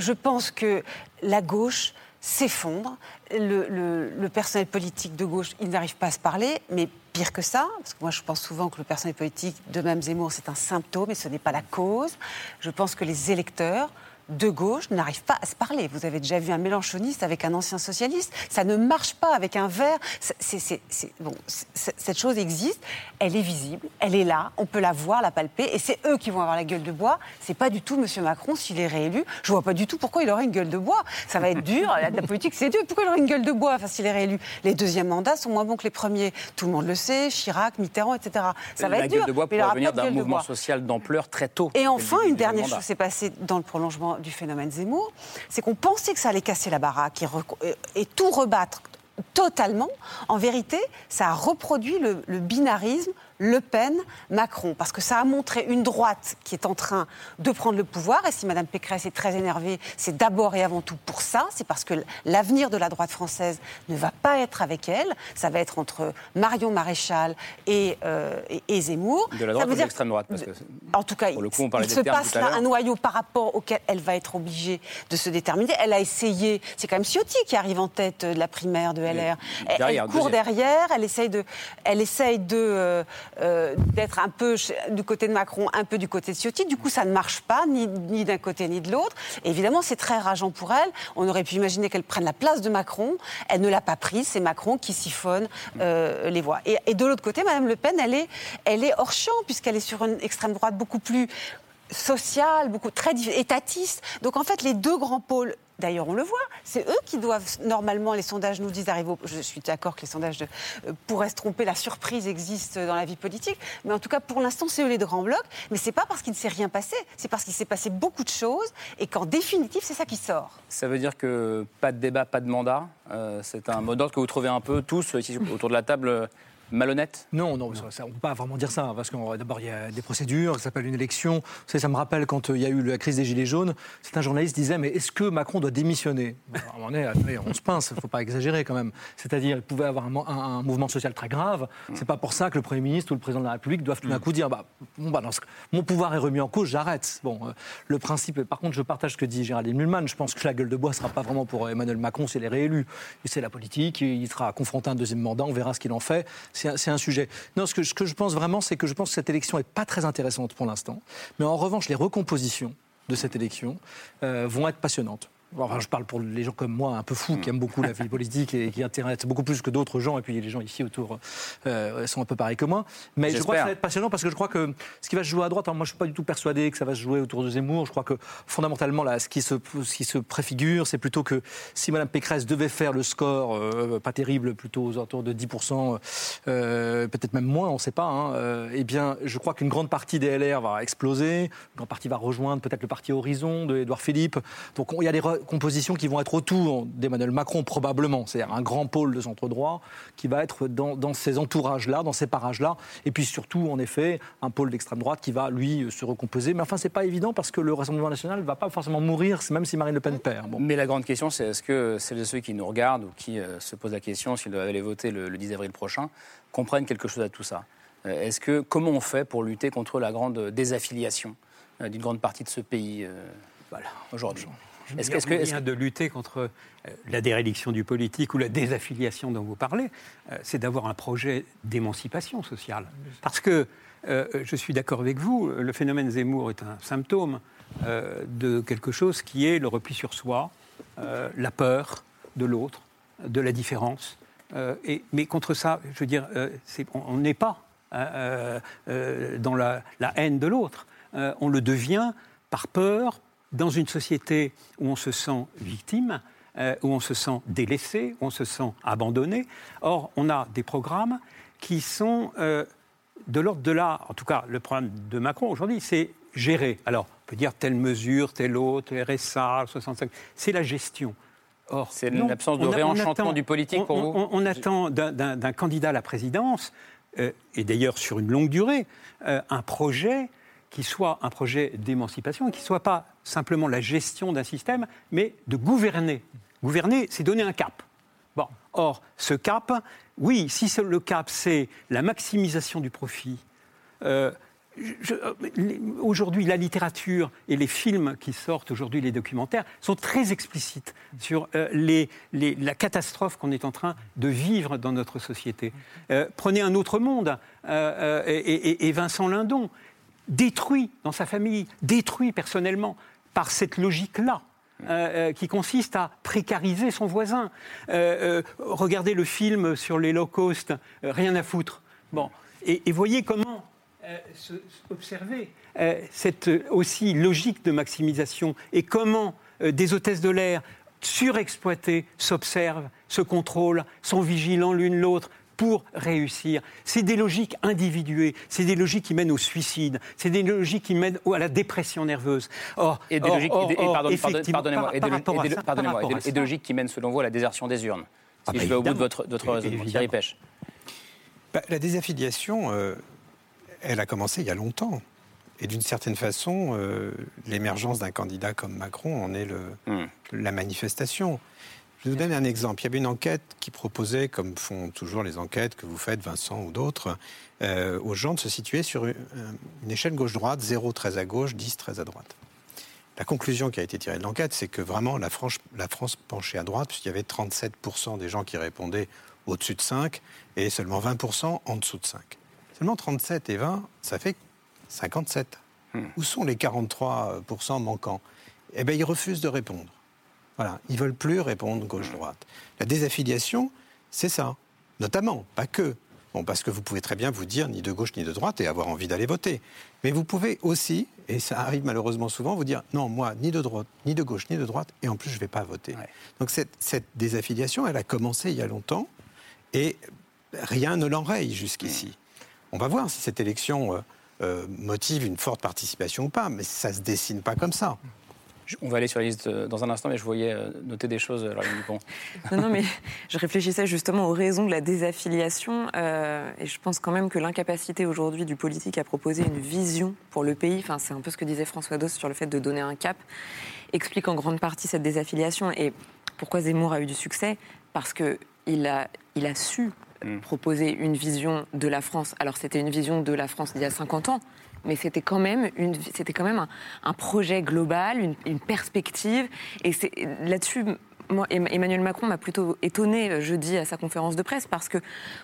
Je pense que la gauche s'effondre. Le, personnel politique de gauche, il n'arrive pas à se parler, mais pire que ça, parce que moi je pense souvent que le personnel politique de même Zemmour, c'est un symptôme et ce n'est pas la cause. Je pense que les électeurs de gauche n'arrivent pas à se parler. Vous avez déjà vu un mélanchoniste avec un ancien socialiste. Ça ne marche pas avec un verre. C'est- c'est- c'est- bon, cette chose existe, elle est visible, elle est là, on peut la voir, la palper, et c'est eux qui vont avoir la gueule de bois. C'est pas du tout M. Macron s'il est réélu. Je vois pas du tout pourquoi il aurait une gueule de bois. Ça va être dur. La, la politique, c'est dur. Pourquoi il aurait une gueule de bois? Enfin, s'il est réélu Les deuxièmes mandats sont moins bons que les premiers. Tout le monde le sait. Chirac, Mitterrand, etc. Ça va la être gueule dur. de bois pourrait venir d'un mouvement social d'ampleur très tôt. Et enfin, une dernière chose s'est passée dans le prolongement du phénomène Zemmour, c'est qu'on pensait que ça allait casser la baraque et, tout rebattre totalement. En vérité, ça a reproduit le, le binarisme Le Pen, Macron, parce que ça a montré une droite qui est en train de prendre le pouvoir. Et si Mme Pécresse est très énervée, c'est d'abord et avant tout pour ça. C'est parce que l'avenir de la droite française ne va pas être avec elle. Ça va être entre Marion Maréchal et, euh, et- et Zemmour. De la Ça droite ou de l'extrême droite? Parce que en tout cas, Pour le coup, on parlait il se passe là un noyau par rapport auquel elle va être obligée de se déterminer. Elle a essayé, c'est quand même Ciotti qui arrive en tête de la primaire de LR. Elle, derrière, elle court deuxième. derrière, elle essaye de, elle essaye de euh, d'être un peu du côté de Macron, un peu du côté de Ciotti. Du coup, ça ne marche pas ni, d'un côté ni de l'autre. Évidemment, c'est très rageant pour elle. On aurait pu imaginer qu'elle prenne la place de Macron. Elle ne l'a pas prise. C'est Macron qui siphonne euh, les voix. Et, et de l'autre côté, Madame Le Pen, elle est, elle est hors champ puisqu'elle est sur une extrême droite beaucoup plus sociale, beaucoup très étatiste. Donc en fait, les deux grands pôles. D'ailleurs, on le voit, c'est eux qui doivent, normalement, les sondages nous disent arriver au... Je suis d'accord que les sondages euh, pourraient se tromper, la surprise existe dans la vie politique, mais en tout cas, pour l'instant, c'est eux les grands blocs, mais c'est pas parce qu'il ne s'est rien passé, c'est parce qu'il s'est passé beaucoup de choses, et qu'en définitive, c'est ça qui sort. Ça veut dire que pas de débat, pas de mandat. euh, c'est un mot d'ordre que vous trouvez un peu tous ici autour de la table euh, malhonnête Non, non, ça, on ne peut pas vraiment dire ça, hein, parce que d'abord, il y a des procédures, ça s'appelle une élection. Vous savez, ça me rappelle quand euh, il y a eu la crise des Gilets jaunes, certains journalistes disaient, mais est-ce que Macron doit démissionner? Attendez, on se pince, il ne faut pas exagérer quand même. C'est-à-dire, il pouvait avoir un, mo- un- un mouvement social très grave, c'est pas pour ça que le Premier ministre ou le Président de la République doivent tout d'un coup dire, bah, bon, bah, mon pouvoir est remis en cause, j'arrête. Bon, euh, le principe, par contre, je partage ce que dit Géraldine Mulman, je pense que la gueule de bois ne sera pas vraiment pour Emmanuel Macron s'il est réélu. C'est la politique, il sera confronté à un deuxième mandat, on verra ce qu'il en fait. C'est un- sujet. Non, ce que, ce que je pense vraiment, c'est que je pense que cette élection n'est pas très intéressante pour l'instant. Mais en revanche, les recompositions de cette élection euh, vont être passionnantes. Enfin, je parle pour les gens comme moi, un peu fous, qui aiment beaucoup la vie politique et qui intéressent beaucoup plus que d'autres gens. Et puis les gens ici autour euh, sont un peu pareils que moi. Mais je crois que ça va être passionnant parce que je crois que ce qui va se jouer à droite, alors moi je suis pas du tout persuadé que ça va se jouer autour de Zemmour. Je crois que fondamentalement là, ce qui se, ce qui se préfigure, c'est plutôt que si Mme Pécresse devait faire le score, euh, pas terrible, plutôt aux alentours de 10%, euh, peut-être même moins, on ne sait pas, hein, euh, eh bien je crois qu'une grande partie des LR va exploser, une grande partie va rejoindre peut-être le parti Horizon de Édouard Philippe. Donc on- il y a des recompositions qui vont être autour d'Emmanuel Macron probablement, c'est-à-dire un grand pôle de centre droit qui va être dans, dans ces entourages-là, dans ces parages-là, et puis surtout en effet un pôle d'extrême droite qui va lui se recomposer. Mais enfin c'est pas évident parce que le Rassemblement national ne va pas forcément mourir, même si Marine Le Pen perd. Bon. Mais la grande question, c'est est-ce que celles et ceux qui nous regardent ou qui euh, se posent la question s'ils doivent aller voter le, le 10 avril prochain comprennent quelque chose à tout ça? Euh, Est-ce que comment on fait pour lutter contre la grande désaffiliation euh, d'une grande partie de ce pays euh, voilà, aujourd'hui? Est-ce que, est-ce que- est-ce que- de lutter contre euh, la déréliction du politique ou la désaffiliation dont vous parlez, euh, c'est d'avoir un projet d'émancipation sociale. Parce que euh, je suis d'accord avec vous, le phénomène Zemmour est un symptôme euh, de quelque chose qui est le repli sur soi, euh, la peur, de l'autre, de la différence. Et, mais contre ça, je veux dire, on n'est pas euh, dans la, la haine de l'autre. On le devient par peur dans une société où on se sent victime, euh, où on se sent délaissé, où on se sent abandonné. Or, on a des programmes qui sont euh, de l'ordre de là, en tout cas, le problème de Macron aujourd'hui, c'est gérer. Alors, on peut dire telle mesure, telle autre, RSA, 65, c'est la gestion. Or, C'est l'absence de on a- on réenchantement attend- du politique on- pour vous on, attend d'un- candidat à la présidence, euh, et d'ailleurs sur une longue durée, un projet qui soit un projet d'émancipation, qui ne soit pas simplement la gestion d'un système, mais de gouverner. Gouverner, c'est donner un cap. Bon. Or, ce cap, oui, si le cap, c'est la maximisation du profit, euh, aujourd'hui, la littérature et les films qui sortent aujourd'hui, les documentaires, sont très explicites sur euh, la catastrophe qu'on est en train de vivre dans notre société. Euh, prenez un autre monde, et Vincent Lindon, détruit dans sa famille, détruit personnellement par cette logique-là. euh, euh, qui consiste à précariser son voisin. Euh, regardez le film sur les low cost, euh, rien à foutre. Bon, et, et voyez comment se- observer cette aussi logique de maximisation et comment des hôtesses de l'air surexploitées s'observent, se contrôlent, sont vigilants l'une l'autre pour réussir. C'est des logiques individuées, c'est des logiques qui mènent au suicide, c'est des logiques qui mènent à la dépression nerveuse. Or, Et des or- logiques, or- or, pardon- pardonnez-moi, par- par et et et des qui mènent selon vous à la désertion des urnes. Ah Si bah je vais au bout de votre, votre raisonnement. Thierry Pêche. Bah, la désaffiliation, euh, elle a commencé il y a longtemps. Et d'une certaine façon, euh, l'émergence d'un candidat comme Macron en est le, Hmm. la manifestation. Je vous donne un exemple. Il y avait une enquête qui proposait, comme font toujours les enquêtes que vous faites, Vincent ou d'autres, euh, aux gens de se situer sur une, une échelle gauche-droite, 0 très à gauche, 10 très à droite. La conclusion qui a été tirée de l'enquête, c'est que vraiment la France, la France penchait à droite, puisqu'il y avait 37% des gens qui répondaient au-dessus de 5 et seulement 20% en dessous de 5. Seulement 37 et 20, ça fait 57. Où sont les 43% manquants? Eh bien, ils refusent de répondre. Voilà, ils veulent plus répondre gauche-droite. La désaffiliation, c'est ça. Notamment, pas que. Bon, parce que vous pouvez très bien vous dire ni de gauche ni de droite et avoir envie d'aller voter. Mais vous pouvez aussi, et ça arrive malheureusement souvent, vous dire non, moi, ni de droite, ni de gauche, ni de droite, et en plus, je ne vais pas voter. Donc cette, cette désaffiliation, elle a commencé il y a longtemps, et rien ne l'enraye jusqu'ici. On va voir si cette élection euh, euh, motive une forte participation ou pas, mais ça ne se dessine pas comme ça. On va aller sur la liste euh, dans un instant, mais je voyais euh, noter des choses, euh, Laurent Dupont. Non, non, mais je réfléchissais justement aux raisons de la désaffiliation. euh, et je pense quand même que l'incapacité aujourd'hui du politique à proposer une vision pour le pays, enfin, c'est un peu ce que disait François Dos sur le fait de donner un cap, explique en grande partie cette désaffiliation. Et pourquoi Zemmour a eu du succès Parce qu'il a, il a su proposer une vision de la France. Alors, c'était une vision de la France d'il y a 50 ans. Mais c'était quand même, une, c'était quand même un, projet global, une, perspective. Et c'est là-dessus, Emmanuel Macron m'a plutôt étonné euh, jeudi à sa conférence de presse parce que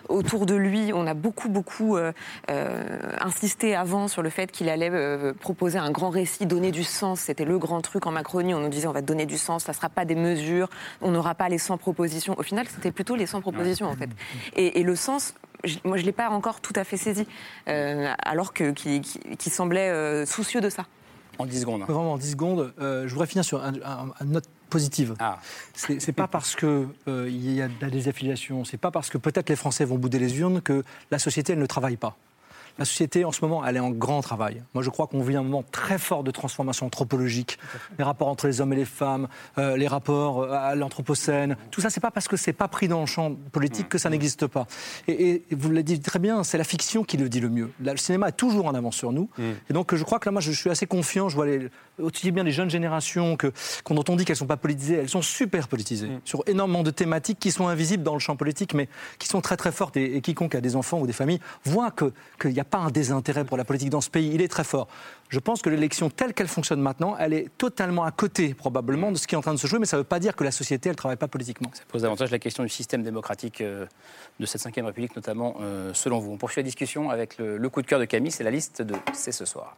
autour de lui, on a beaucoup, beaucoup euh, euh, insisté avant sur le fait qu'il allait proposer un grand récit, donner du sens. C'était le grand truc en Macronie. On nous disait on va donner du sens, ça ne sera pas des mesures, on n'aura pas les 100 propositions. Au final, c'était plutôt les 100 propositions en fait. Et, le sens, moi, je ne l'ai pas encore tout à fait saisi, euh, alors que qui, qui- qui semblait euh, soucieux de ça. En 10 secondes. Vraiment, en 10 secondes. Euh, je voudrais finir sur un- un- une note positive. C'est c'est pas parce qu'il y a de la désaffiliation, c'est pas parce que peut-être les Français vont bouder les urnes que la société, elle ne travaille pas. La société, en ce moment, elle est en grand travail. Moi, je crois qu'on vit un moment très fort de transformation anthropologique. Les rapports entre les hommes et les femmes, euh, les rapports euh, à l'anthropocène. Tout ça, c'est pas parce que c'est pas pris dans le champ politique que ça n'existe pas. Et, et vous l'avez dit très bien, c'est la fiction qui le dit le mieux. Là, le cinéma est toujours en avance sur nous. Et donc, je crois que là, moi, je suis assez confiant. Je vois les, aussi bien les jeunes générations que, qu'on- dont on dit qu'elles sont pas politisées, elles sont super politisées sur énormément de thématiques qui sont invisibles dans le champ politique, mais qui sont très très fortes. Et, et quiconque a des enfants ou des familles voit que qu'il n'y a pas un désintérêt pour la politique dans ce pays. Il est très fort. Je pense que l'élection telle qu'elle fonctionne maintenant, elle est totalement à côté probablement de ce qui est en train de se jouer, mais ça ne veut pas dire que la société elle travaille pas politiquement. Ça pose davantage la question du système démocratique euh, de cette Ve République, notamment euh, selon vous. On poursuit la discussion avec le, le coup de cœur de Camille, c'est la liste de C'est ce soir.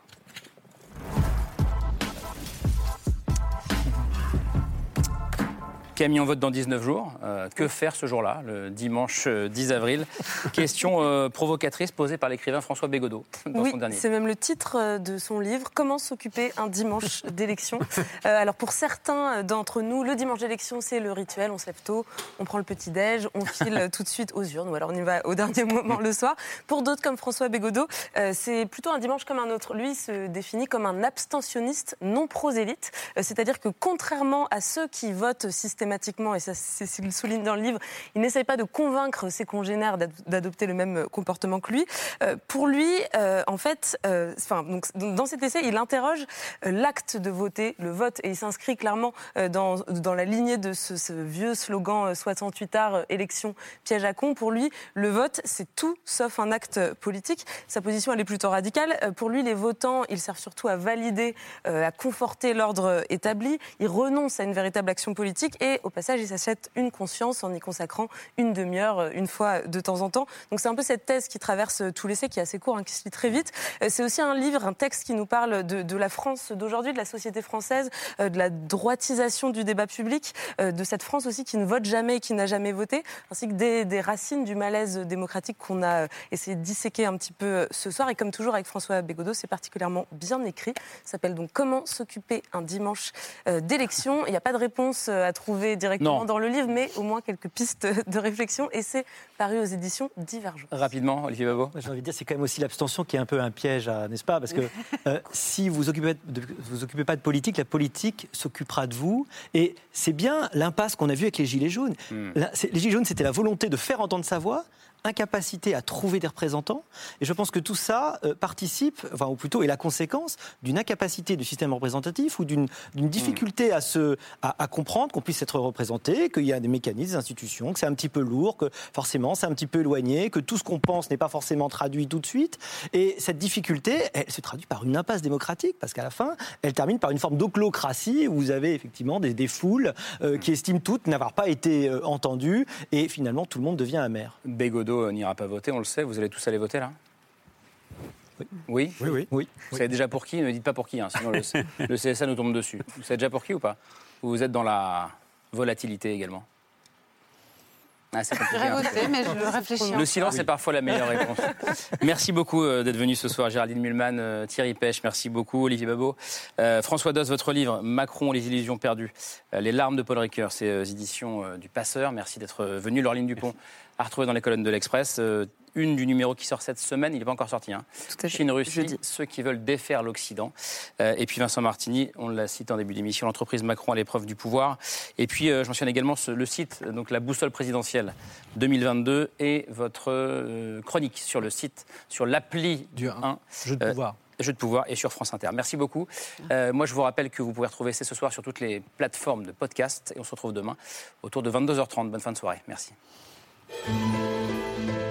Mis en vote dans 19 jours. Euh, que faire ce jour-là, le dimanche 10 avril? Question provocatrice posée par l'écrivain François Bégodeau dans oui, son dernier. C'est même le titre de son livre, Comment s'occuper un dimanche d'élection. alors pour certains d'entre nous, le dimanche d'élection, c'est le rituel. On se lève tôt, on prend le petit-déj, on file tout de suite aux urnes, ou alors on y va au dernier moment le soir. Pour d'autres, comme François Bégodeau, c'est plutôt un dimanche comme un autre. Lui se définit comme un abstentionniste non prosélyte, c'est-à-dire que contrairement à ceux qui votent systématiquement, et ça c'est ce qu'il souligne dans le livre, il n'essaye pas de convaincre ses congénères d'adopter le même comportement que lui. Euh, pour lui, euh, en fait, euh, donc, dans cet essai, il interroge l'acte de voter, le vote, et il s'inscrit clairement dans, la lignée de ce, vieux slogan 68 arts, élection, piège à con. Pour lui, le vote, c'est tout sauf un acte politique. Sa position, elle est plutôt radicale. Pour lui, les votants, ils servent surtout à valider, à conforter l'ordre établi. Ils renoncent à une véritable action politique et au passage, il s'achète une conscience en y consacrant une demi-heure, euh, une fois de temps en temps. Donc c'est un peu cette thèse qui traverse tout l'essai, qui est assez court, hein, qui se lit très vite. Euh, c'est aussi un livre, un texte qui nous parle de, la France d'aujourd'hui, de la société française, euh, de la droitisation du débat public, de cette France aussi qui ne vote jamais et qui n'a jamais voté, ainsi que des, des racines du malaise démocratique qu'on a essayé de disséquer un petit peu ce soir. Et comme toujours avec François Bégodeau, c'est particulièrement bien écrit. Ça s'appelle donc Comment s'occuper un dimanche d'élection. Il n'y a pas de réponse à trouver directement dans le livre, mais au moins quelques pistes de réflexion. Et c'est paru aux éditions Divergence. Rapidement, Olivier Babot. J'ai envie de dire, c'est quand même aussi l'abstention qui est un peu un piège, n'est-ce pas? Parce que euh, si vous occupez vous occupez pas de politique, la politique s'occupera de vous. Et c'est bien l'impasse qu'on a vue avec les Gilets jaunes. Hmm. les Gilets jaunes, c'était la volonté de faire entendre sa voix incapacité à trouver des représentants. Et je pense que tout ça euh, participe, enfin, ou plutôt est la conséquence d'une incapacité du système représentatif ou d'une difficulté à, se, à, comprendre qu'on puisse être représenté, qu'il y a des mécanismes, des institutions, que c'est un petit peu lourd, que forcément c'est un petit peu éloigné, que tout ce qu'on pense n'est pas forcément traduit tout de suite. Et cette difficulté, elle se traduit par une impasse démocratique, parce qu'à la fin, elle termine par une forme d'oclocratie où vous avez effectivement des, des foules euh, qui estiment toutes n'avoir pas été euh, entendues, et finalement tout le monde devient amer. Bégodeau n'ira pas voter, on le sait. Vous allez tous aller voter là? Oui. Oui, oui. Vous savez déjà pour qui? Ne dites pas pour qui, hein, sinon le, le, CSA nous tombe dessus. Vous savez déjà pour qui ou pas? Vous êtes dans la volatilité également ah, c'est hein. voter, mais je réfléchis. Le silence est parfois la meilleure réponse. merci beaucoup euh, d'être venu ce soir, Géraldine Mulman, euh, Thierry Pêche, merci beaucoup, Olivier Babot. Euh, François Dos, votre livre, Macron, les illusions perdues, les larmes de Paul Ricoeur, c'est éditions du Passeur. Merci d'être venu, Laureline Dupont à retrouver dans les colonnes de l'Express. Euh, une du numéro qui sort cette semaine, il n'est pas encore sorti. Hein. Chine-Russie, ceux qui veulent défaire l'Occident. Euh, et puis Vincent Martini, on l'a cité en début d'émission, l'entreprise Macron à l'épreuve du pouvoir. Et puis euh, je mentionne également le site, donc la boussole présidentielle 2022 et votre chronique sur le site, sur l'appli du 1. Jeu de pouvoir. Jeu de pouvoir et sur France Inter. Merci beaucoup. moi, je vous rappelle que vous pouvez retrouver C'est ce soir sur toutes les plateformes de podcast et on se retrouve demain autour de 22h30. Bonne fin de soirée. Merci. Música